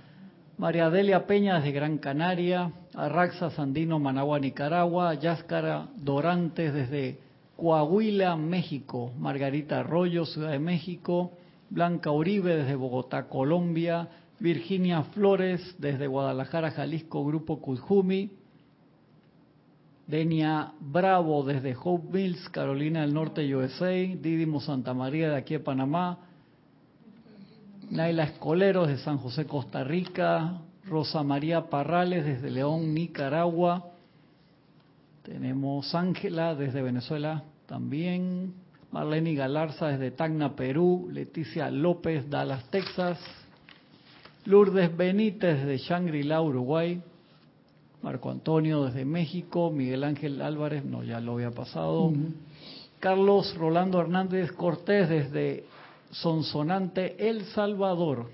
María Delia Peña desde Gran Canaria. Arraxa Sandino, Managua, Nicaragua. Yáscara Dorantes desde Coahuila, México. Margarita Arroyo, Ciudad de México. Blanca Uribe desde Bogotá, Colombia. Virginia Flores desde Guadalajara, Jalisco, Grupo Cujumi. Denia Bravo desde Hope Mills, Carolina del Norte, USA. Didimo Santa María de aquí de Panamá. Naila Escolero desde San José, Costa Rica. Rosa María Parrales desde León, Nicaragua. Tenemos Ángela desde Venezuela también. Marlene Galarza desde Tacna, Perú. Leticia López, Dallas, Texas. Lourdes Benítez desde Shangri-La, Uruguay. Marco Antonio desde México. Miguel Ángel Álvarez, no, ya lo había pasado. Carlos Rolando Hernández Cortés desde Sonsonante, El Salvador.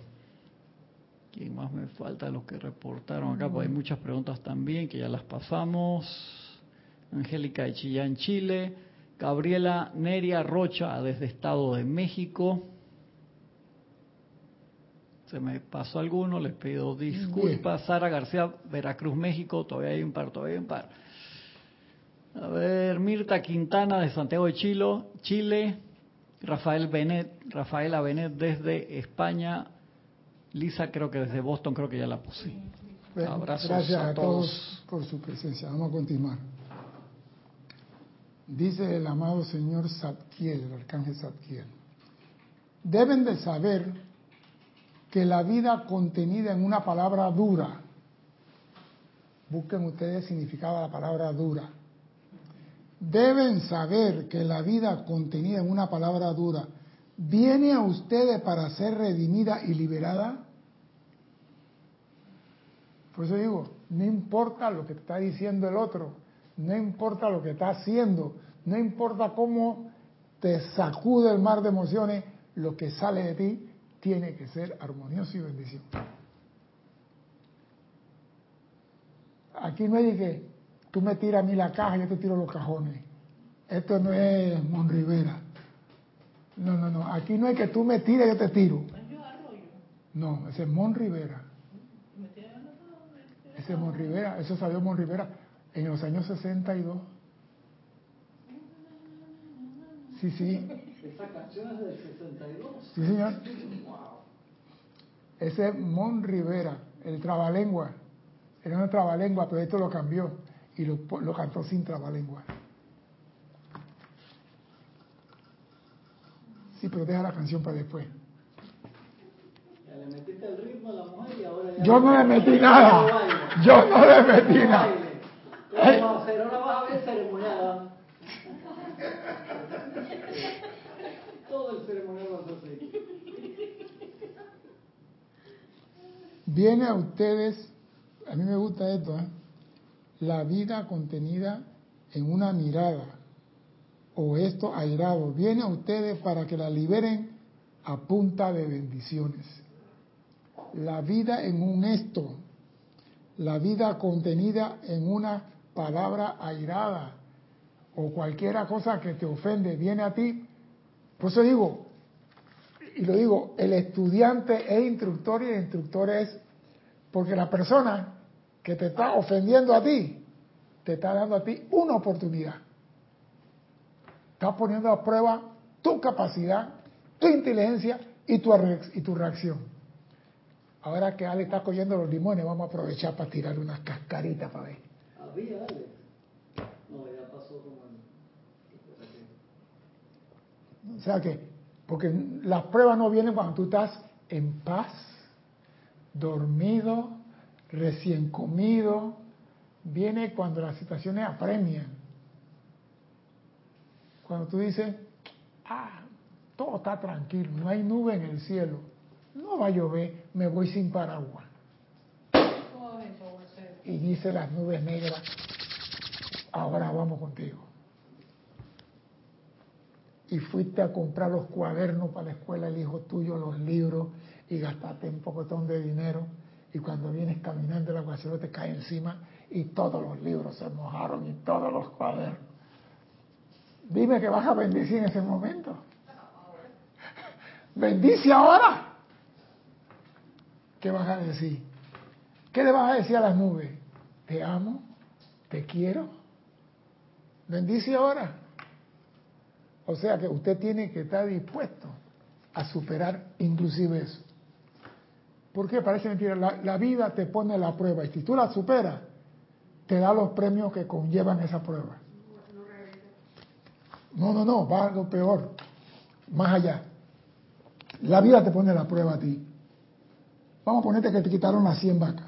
¿Quién más me falta? Los que reportaron acá, pues hay muchas preguntas también que ya las pasamos. Angélica de Chillán, Chile. Gabriela Neria Rocha desde Estado de México. Se me pasó alguno, les pido disculpas. Sara García, Veracruz, México. Todavía hay un par, todavía hay un par. A ver, Mirta Quintana de Santiago de Chile, Chile, Rafael Benet, Rafaela Benet desde España, Lisa creo que desde Boston, creo que ya la puse. Bueno, Abrazos Gracias a a todos por su presencia. Vamos a continuar. Dice el amado señor Zadkiel, el arcángel Zadkiel. Deben de saber que la vida contenida en una palabra dura, busquen ustedes el significado de la palabra dura, deben saber que la vida contenida en una palabra dura viene a ustedes para ser redimida y liberada. Por eso digo, no importa lo que está diciendo el otro, no importa lo que está haciendo, no importa cómo te sacude el mar de emociones, lo que sale de ti tiene que ser armonioso y bendición. Aquí no hay que tú me tiras a mí la caja y yo te tiro los cajones. Esto no es Mon Rivera. No, no, no. Aquí no hay que tú me tires y yo te tiro. No, ese es Mon Rivera. Ese es Mon Rivera, eso salió Mon Rivera en los años 62. Sí, sí, Esa canción es del 62. sí, señor. Ese es Mon Rivera, el trabalengua. Era una trabalengua, pero esto lo cambió y lo, lo cantó sin trabalengua. Sí, pero deja la canción para después. Ya le metiste el ritmo a la mujer y ahora ya... Yo no le metí nada. Yo no le metí nada. ¿Cómo va a hacer? Ahora vas a ver ceremonial. Todo el [LAUGHS] Viene a ustedes, a mí me gusta esto, ¿eh? la vida contenida en una mirada o esto airado, viene a ustedes para que la liberen a punta de bendiciones. La vida en un esto, la vida contenida en una palabra airada o cualquiera cosa que te ofende, viene a ti. Por eso digo, y lo digo, el estudiante es instructor y el instructor es porque la persona que te está ofendiendo a ti, te está dando a ti una oportunidad. Está poniendo a prueba tu capacidad, tu inteligencia y tu, y tu reacción. Ahora que Ale está cogiendo los limones, vamos a aprovechar para tirar unas cascaritas para ver. Había, Alex. No, ya pasó como en... O sea que, porque las pruebas no vienen cuando tú estás en paz, dormido, recién comido, viene cuando las situaciones apremian. Cuando tú dices, ah, todo está tranquilo, no hay nube en el cielo, no va a llover, me voy sin paraguas. Y dice las nubes negras, ahora vamos contigo. Y fuiste a comprar los cuadernos para la escuela el hijo tuyo, los libros, y gastaste un pocotón de dinero. Y cuando vienes caminando el aguacero te cae encima y todos los libros se mojaron y todos los cuadernos. Dime que vas a bendecir en ese momento. Bendice ahora. ¿Qué vas a decir? ¿Qué le vas a decir a las nubes? Te amo, te quiero. Bendice ahora. O sea que usted tiene que estar dispuesto a superar inclusive eso. Porque parece mentira, la, vida te pone la prueba y si tú la superas, te da los premios que conllevan esa prueba. No, no, no, va algo peor, más allá. La vida te pone la prueba a ti. Vamos a ponerte que te quitaron las 100 vacas.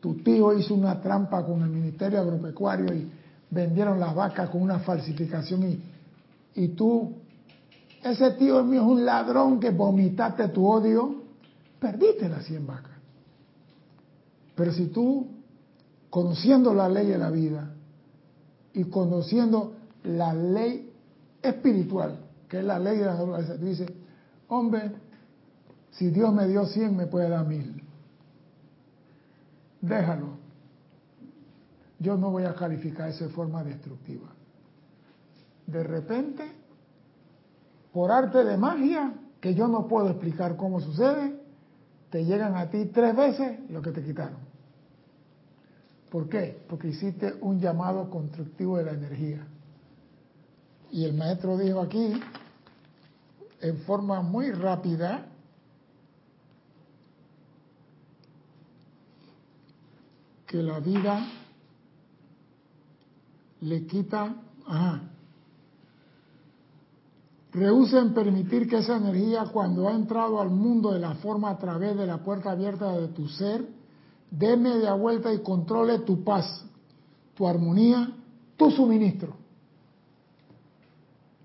Tu tío hizo una trampa con el Ministerio Agropecuario y vendieron las vacas con una falsificación y, y tú, ese tío mío es un ladrón que vomitaste tu odio, perdiste las 100 vacas. Pero si tú, conociendo la ley de la vida y conociendo la ley espiritual, que es la ley de la naturaleza, tú dices, hombre, si Dios me dio 100, me puede dar mil. Déjalo. Yo no voy a calificar eso de forma destructiva. De repente, por arte de magia, que yo no puedo explicar cómo sucede, te llegan a ti tres veces lo que te quitaron. ¿Por qué? Porque hiciste un llamado constructivo de la energía. Y el maestro dijo aquí, en forma muy rápida, que la vida le quita, ajá, rehúsen permitir que esa energía cuando ha entrado al mundo de la forma a través de la puerta abierta de tu ser, dé media vuelta y controle tu paz, tu armonía, tu suministro.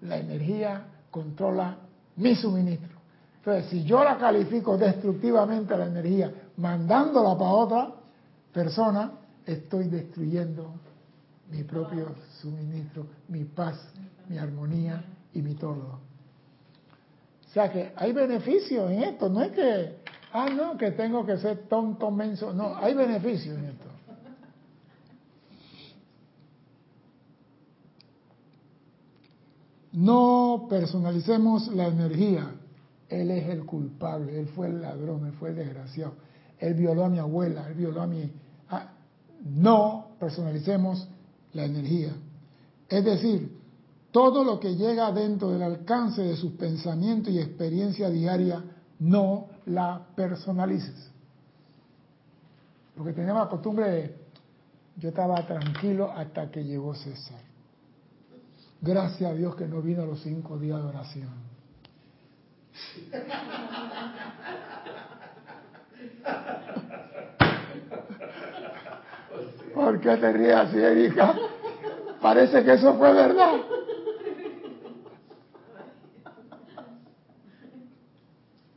La energía controla mi suministro. Entonces, si yo la califico destructivamente la energía, mandándola para otra persona, estoy destruyendo mi propio suministro, mi paz, mi armonía y mi todo. O sea que hay beneficios en esto, no es que, ah, no, que tengo que ser tonto, menso, no, hay beneficios en esto. No personalicemos la energía. Él es el culpable, él fue el ladrón, él fue el desgraciado. Él violó a mi abuela, él violó a mi... Ah, no personalicemos la energía. Es decir, todo lo que llega dentro del alcance de sus pensamientos y experiencia diaria, no la personalices. Porque tenemos la costumbre de, yo estaba tranquilo hasta que llegó César. Gracias a Dios que no vino a los cinco días de oración. ¿Por qué te ríes así, Erika? Parece que eso fue verdad.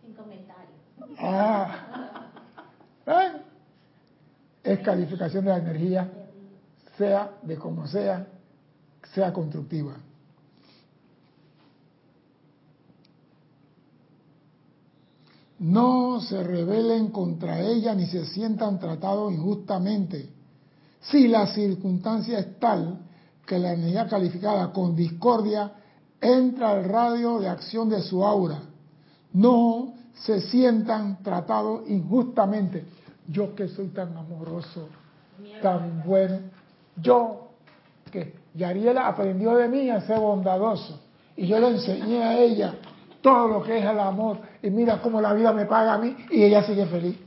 Sin comentario. Ah. Es calificación de la energía, sea de como sea, sea constructiva. No se rebelen contra ella ni se sientan tratados injustamente. Si la circunstancia es tal que la energía calificada con discordia entra al radio de acción de su aura, no se sientan tratados injustamente. Yo que soy tan amoroso, tan bueno, yo que Yariela aprendió de mí a ser bondadoso y yo le enseñé a ella todo lo que es el amor y mira cómo la vida me paga a mí y ella sigue feliz.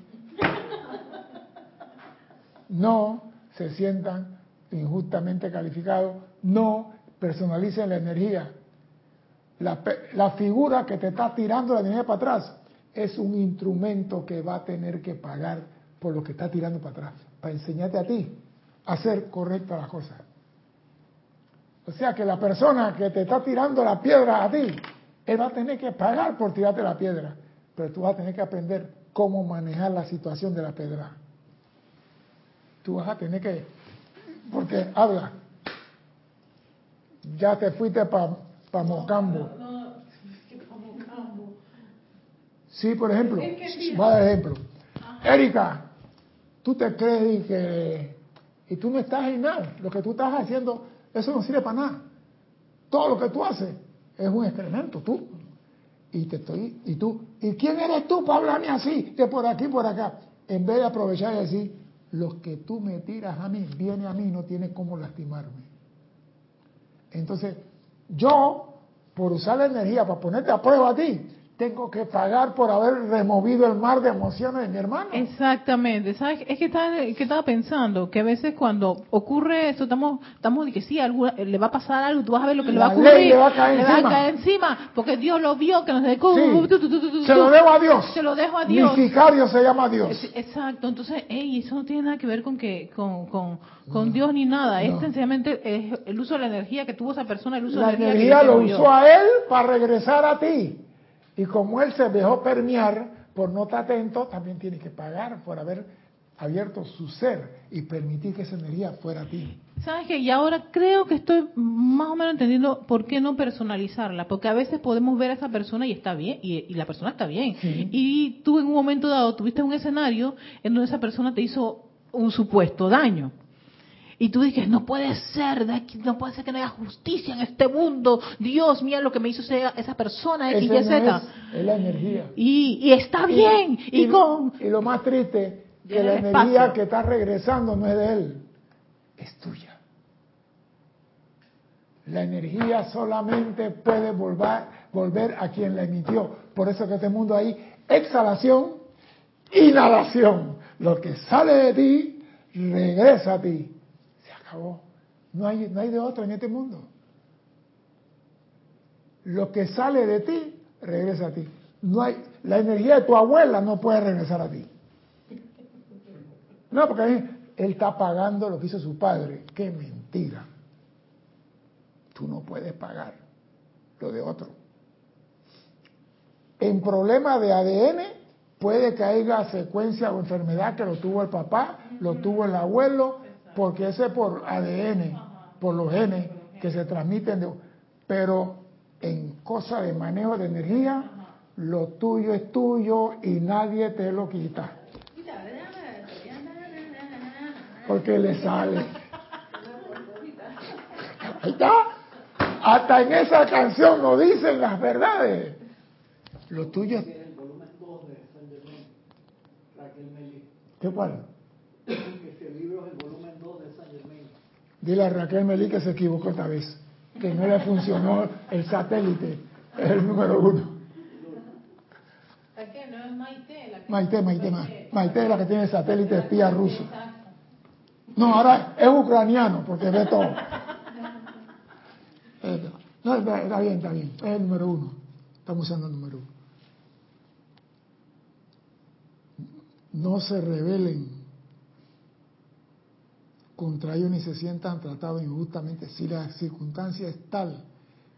No se sientan injustamente calificados, no personalicen la energía. La, la, figura que te está tirando la energía para atrás es un instrumento que va a tener que pagar por lo que está tirando para atrás, para enseñarte a ti a hacer correctas las cosas. O sea que la persona que te está tirando la piedra a ti, él va a tener que pagar por tirarte la piedra. Pero tú vas a tener que aprender cómo manejar la situación de la piedra. Tú vas a tener que, porque habla, ya te fuiste para pa Mocambo. Sí, por ejemplo, va dar ejemplo. Erika, tú te crees y que y tú no estás en nada. Lo que tú estás haciendo, eso no sirve para nada. Todo lo que tú haces es un excremento, tú. Y te estoy, y tú, ¿y quién eres tú para hablarme así? De por aquí, por acá. En vez de aprovechar y decir, los que tú me tiras a mí, viene a mí, no tiene cómo lastimarme. Entonces, yo, por usar la energía para ponerte a prueba a ti, tengo que pagar por haber removido el mar de emociones de mi hermano. Exactamente, ¿sabes? Es que estaba, que estaba pensando que a veces cuando ocurre eso, estamos, estamos de que sí, algo, le va a pasar algo, tú vas a ver lo que le va a ocurrir. le va a caer le encima. va a caer encima, porque Dios lo vio, que nos dejó. Sí. Se lo dejo a Dios. Se lo dejo a Dios. Mi sicario se llama Dios. Exacto, entonces, ey, eso no tiene nada que ver con que con, con, con Dios ni nada, es no. sencillamente es el uso de la energía que tuvo esa persona, el uso La de la energía que lo le usó a él para regresar a ti. Y como él se dejó permear por no estar atento, también tiene que pagar por haber abierto su ser y permitir que esa energía fuera a ti. ¿Sabes qué? Y ahora creo que estoy más o menos entendiendo por qué no personalizarla, porque a veces podemos ver a esa persona y está bien, y, y la persona está bien. Sí. Y tú en un momento dado tuviste un escenario en donde esa persona te hizo un supuesto daño. Y tú dices, no puede ser, no puede ser que no haya justicia en este mundo. Dios, mira lo que me hizo esa, esa persona, X, Y, Z. es, la energía. Y, y está bien, y, y, con... y lo más triste, que la energía espacio. que está regresando no es de él, es tuya. La energía solamente puede volver, volver a quien la emitió. Por eso que este mundo hay exhalación, inhalación. Lo que sale de ti, regresa a ti. No hay, no hay de otra en este mundo. Lo que sale de ti, regresa a ti. No hay, la energía de tu abuela no puede regresar a ti. No, porque él está pagando lo que hizo su padre. Qué mentira. Tú no puedes pagar lo de otro. En problemas de ADN puede que haya secuencia o enfermedad que lo tuvo el papá, lo tuvo el abuelo, porque ese es por ADN, por los genes que se transmiten. pero en cosa de manejo de energía, lo tuyo es tuyo y nadie te lo quita. Porque le sale. Ahí está. Hasta en esa canción nos dicen las verdades. Lo tuyo es... el volumen 2 de San Germain, Raquel Melí. ¿Qué cuál? Que libro es el volumen 2 de San Germain. Dile a Raquel Melí que se equivocó esta vez. Que no le funcionó el satélite. Es el número uno. No es Maite, la que- Maite, Maite, Ma- Maite es la que tiene el satélite espía ruso. No, ahora es ucraniano porque ve todo. [LAUGHS] No, está está bien, está bien. Es el número uno. Estamos usando el número uno. No se rebelen contra ellos ni se sientan tratados injustamente. Si la circunstancia es tal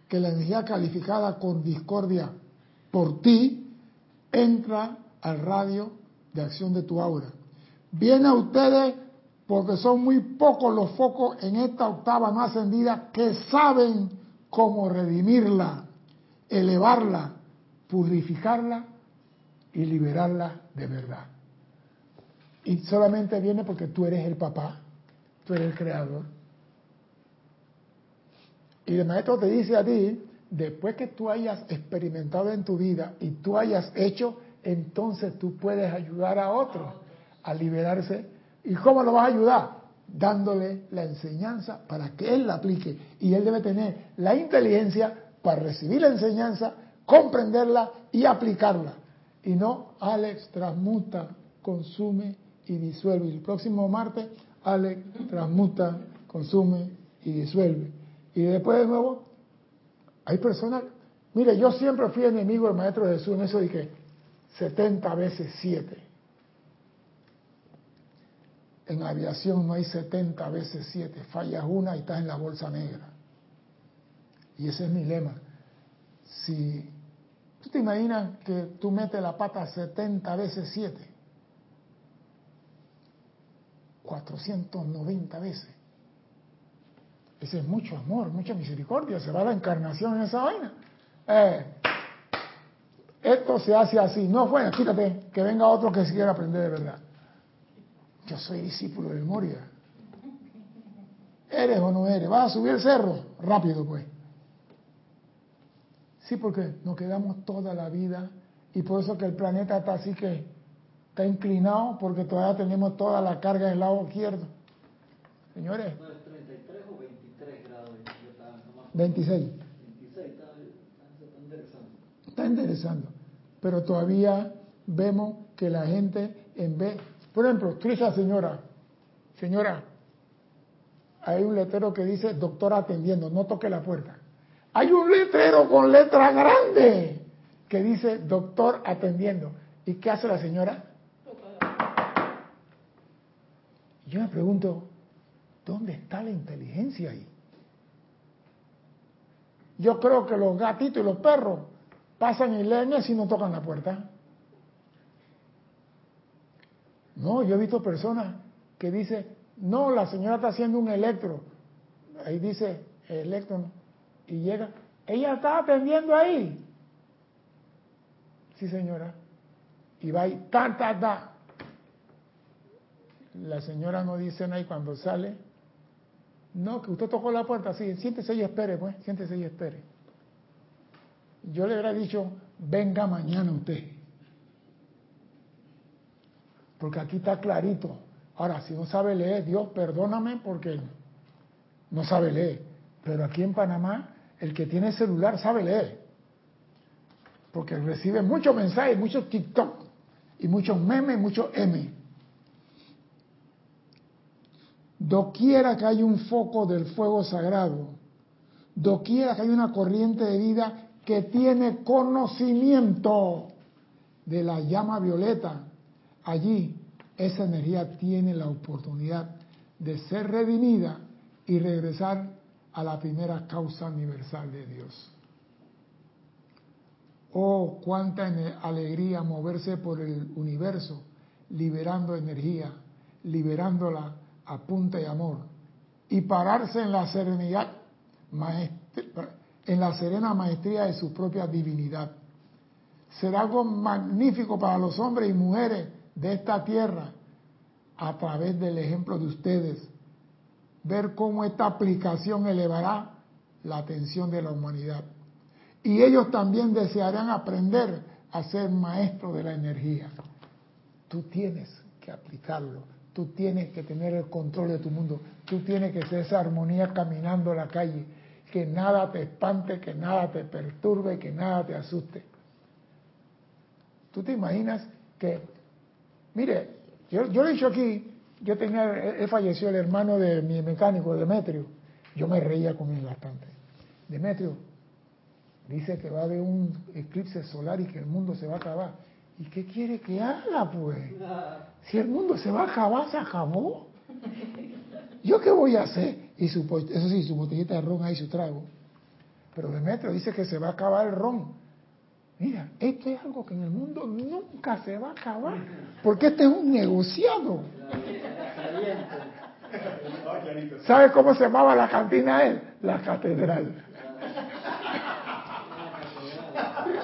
que la energía calificada con discordia por ti entra al radio de acción de tu aura. Viene a ustedes porque son muy pocos los focos en esta octava no ascendida que saben cómo redimirla, elevarla, purificarla y liberarla de verdad. Y solamente viene porque tú eres el papá, tú el creador. Y el maestro te dice a ti, después que tú hayas experimentado en tu vida y tú hayas hecho, entonces tú puedes ayudar a otros a liberarse. ¿Y cómo lo vas a ayudar? Dándole la enseñanza para que él la aplique. Y él debe tener la inteligencia para recibir la enseñanza, comprenderla y aplicarla. Y no, Alex transmuta, consume y disuelve. Y el próximo martes, Alex transmuta, consume y disuelve. Y después de nuevo, hay personas, mire, yo siempre fui enemigo del Maestro Jesús en eso que 70 veces 7. En aviación no hay 70 veces 7, fallas una y estás en la bolsa negra. Y ese es mi lema. Si tú te imaginas que tú metes la pata 70 veces 7, 490 veces. Ese es mucho amor, mucha misericordia. Se va la encarnación en esa vaina. Eh, esto se hace así. No, bueno, quítate, que venga otro que se quiera aprender de verdad. Yo soy discípulo de Moria. ¿Eres o no eres? ¿Vas a subir el cerro? Rápido, pues. Sí, porque nos quedamos toda la vida y por eso que el planeta está así que está inclinado porque todavía tenemos toda la carga en el lado izquierdo. Señores. ¿No es 33 o 23 grados? 26. 26, está, interesante. Pero todavía vemos que la gente en vez... Por ejemplo, dices señora, señora, hay un letrero que dice doctor atendiendo, no toque la puerta. Hay un letrero con letra grande que dice doctor atendiendo. ¿Y qué hace la señora? Yo me pregunto, ¿dónde está la inteligencia ahí? Yo creo que los gatitos y los perros pasan y leen y no tocan la puerta. No, yo he visto personas que dicen, no, la señora está haciendo un electro. Ahí dice electro y llega. Ella está atendiendo ahí. Sí, señora. Y va ahí, ta, ta, ta. La señora no dice nada y cuando sale, no, que usted tocó la puerta, sí, siéntese y espere, pues, siéntese y espere. Yo le hubiera dicho, venga mañana usted. Porque aquí está clarito. Ahora, si no sabe leer, Dios perdóname porque no sabe leer. Pero aquí en Panamá, el que tiene celular sabe leer. Porque recibe muchos mensajes, muchos TikTok, y muchos memes, muchos M. Doquiera que hay un foco del fuego sagrado, doquiera que hay una corriente de vida que tiene conocimiento de la llama violeta, allí esa energía tiene la oportunidad de ser redimida y regresar a la primera causa universal de Dios. Oh, cuánta alegría moverse por el universo, liberando energía, liberándola a punta amor, y pararse en la serenidad, en la serena maestría de su propia divinidad. Será algo magnífico para los hombres y mujeres de esta tierra a través del ejemplo de ustedes, ver cómo esta aplicación elevará la atención de la humanidad. Y ellos también desearán aprender a ser maestros de la energía. Tú tienes que aplicarlo, tú tienes que tener el control de tu mundo, tú tienes que ser esa armonía caminando la calle, que nada te espante, que nada te perturbe, que nada te asuste. Tú te imaginas que, mire, yo, yo he dicho aquí, yo tenía, él falleció el hermano de mi mecánico, Demetrio, yo me reía con él bastante. Demetrio, dice que va a haber un eclipse solar y que el mundo se va a acabar. ¿Y qué quiere que haga, pues? Si el mundo se va a acabar, se acabó. ¿Yo qué voy a hacer? Y su, eso sí, su botellita de ron ahí, su trago. Pero Demetrio dice que se va a acabar el ron. Mira, esto es algo que en el mundo nunca se va a acabar, porque este es un negociado. ¿Sabe cómo se llamaba la cantina él? La catedral.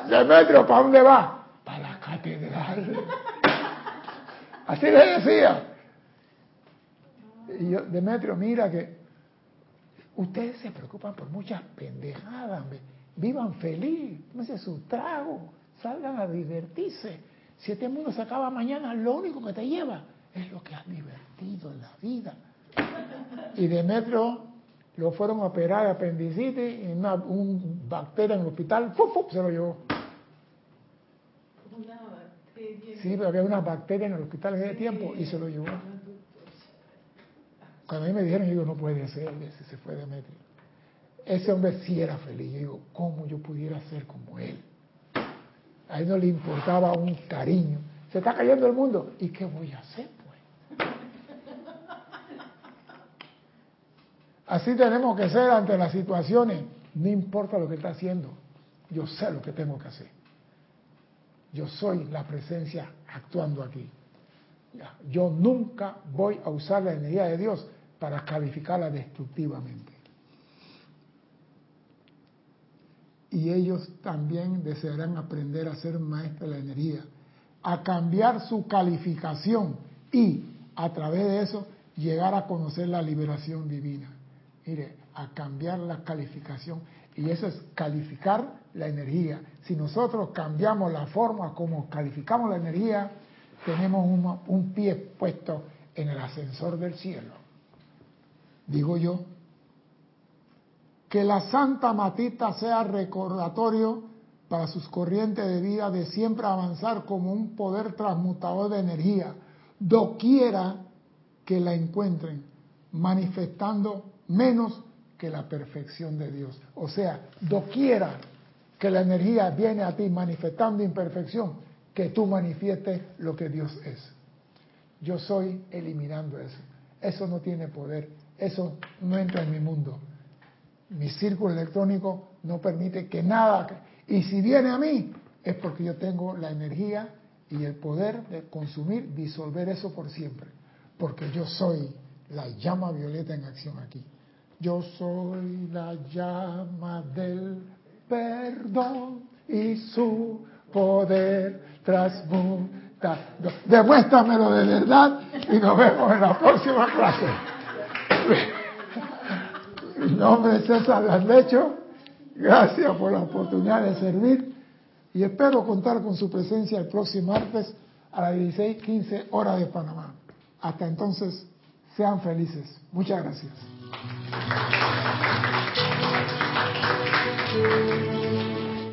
[LAUGHS] Demetrio, ¿para dónde va? Catedral. Así le decía. Y yo, Demetrio, mira que ustedes se preocupan por muchas pendejadas, vivan feliz, tómense su trago, salgan a divertirse. Si este mundo se acaba mañana, lo único que te lleva es lo que has divertido en la vida. Y Demetrio lo fueron a operar apendicitis y una un bacteria en el hospital, ¡fup, se lo llevó. Sí, pero había una bacteria en el hospital en ese tiempo y se lo llevó. Cuando a mí me dijeron, yo digo, no puede ser, ese se fue Demetrio. Ese hombre sí era feliz. Yo digo, ¿cómo yo pudiera ser como él? A él no le importaba un cariño. Se está cayendo el mundo. ¿Y qué voy a hacer, pues? Así tenemos que ser ante las situaciones. No importa lo que está haciendo, yo sé lo que tengo que hacer. Yo soy la presencia actuando aquí. Yo nunca voy a usar la energía de Dios para calificarla destructivamente. Y ellos también desearán aprender a ser maestros de la energía, a cambiar su calificación y a través de eso llegar a conocer la liberación divina. Mire, a cambiar la calificación. Y eso es calificar la energía. Si nosotros cambiamos la forma como calificamos la energía, tenemos un, pie puesto en el ascensor del cielo. Digo yo, que la Santa Matita sea recordatorio para sus corrientes de vida de siempre avanzar como un poder transmutador de energía, doquiera que la encuentren, manifestando menos que la perfección de Dios. O sea, doquiera que la energía viene a ti manifestando imperfección, que tú manifiestes lo que Dios es. Yo soy eliminando eso. Eso no tiene poder. Eso no entra en mi mundo. Mi círculo electrónico no permite que nada... Y si viene a mí, es porque yo tengo la energía y el poder de consumir, disolver eso por siempre. Porque yo soy la llama violeta en acción aquí. Yo soy la llama del perdón y su poder transmuta. Demuéstramelo de verdad y nos vemos en la próxima clase. Mi nombre es César Laslecho. Gracias por la oportunidad de servir y espero contar con su presencia el próximo martes a las 16:15 horas de Panamá. Hasta entonces, sean felices. Muchas gracias.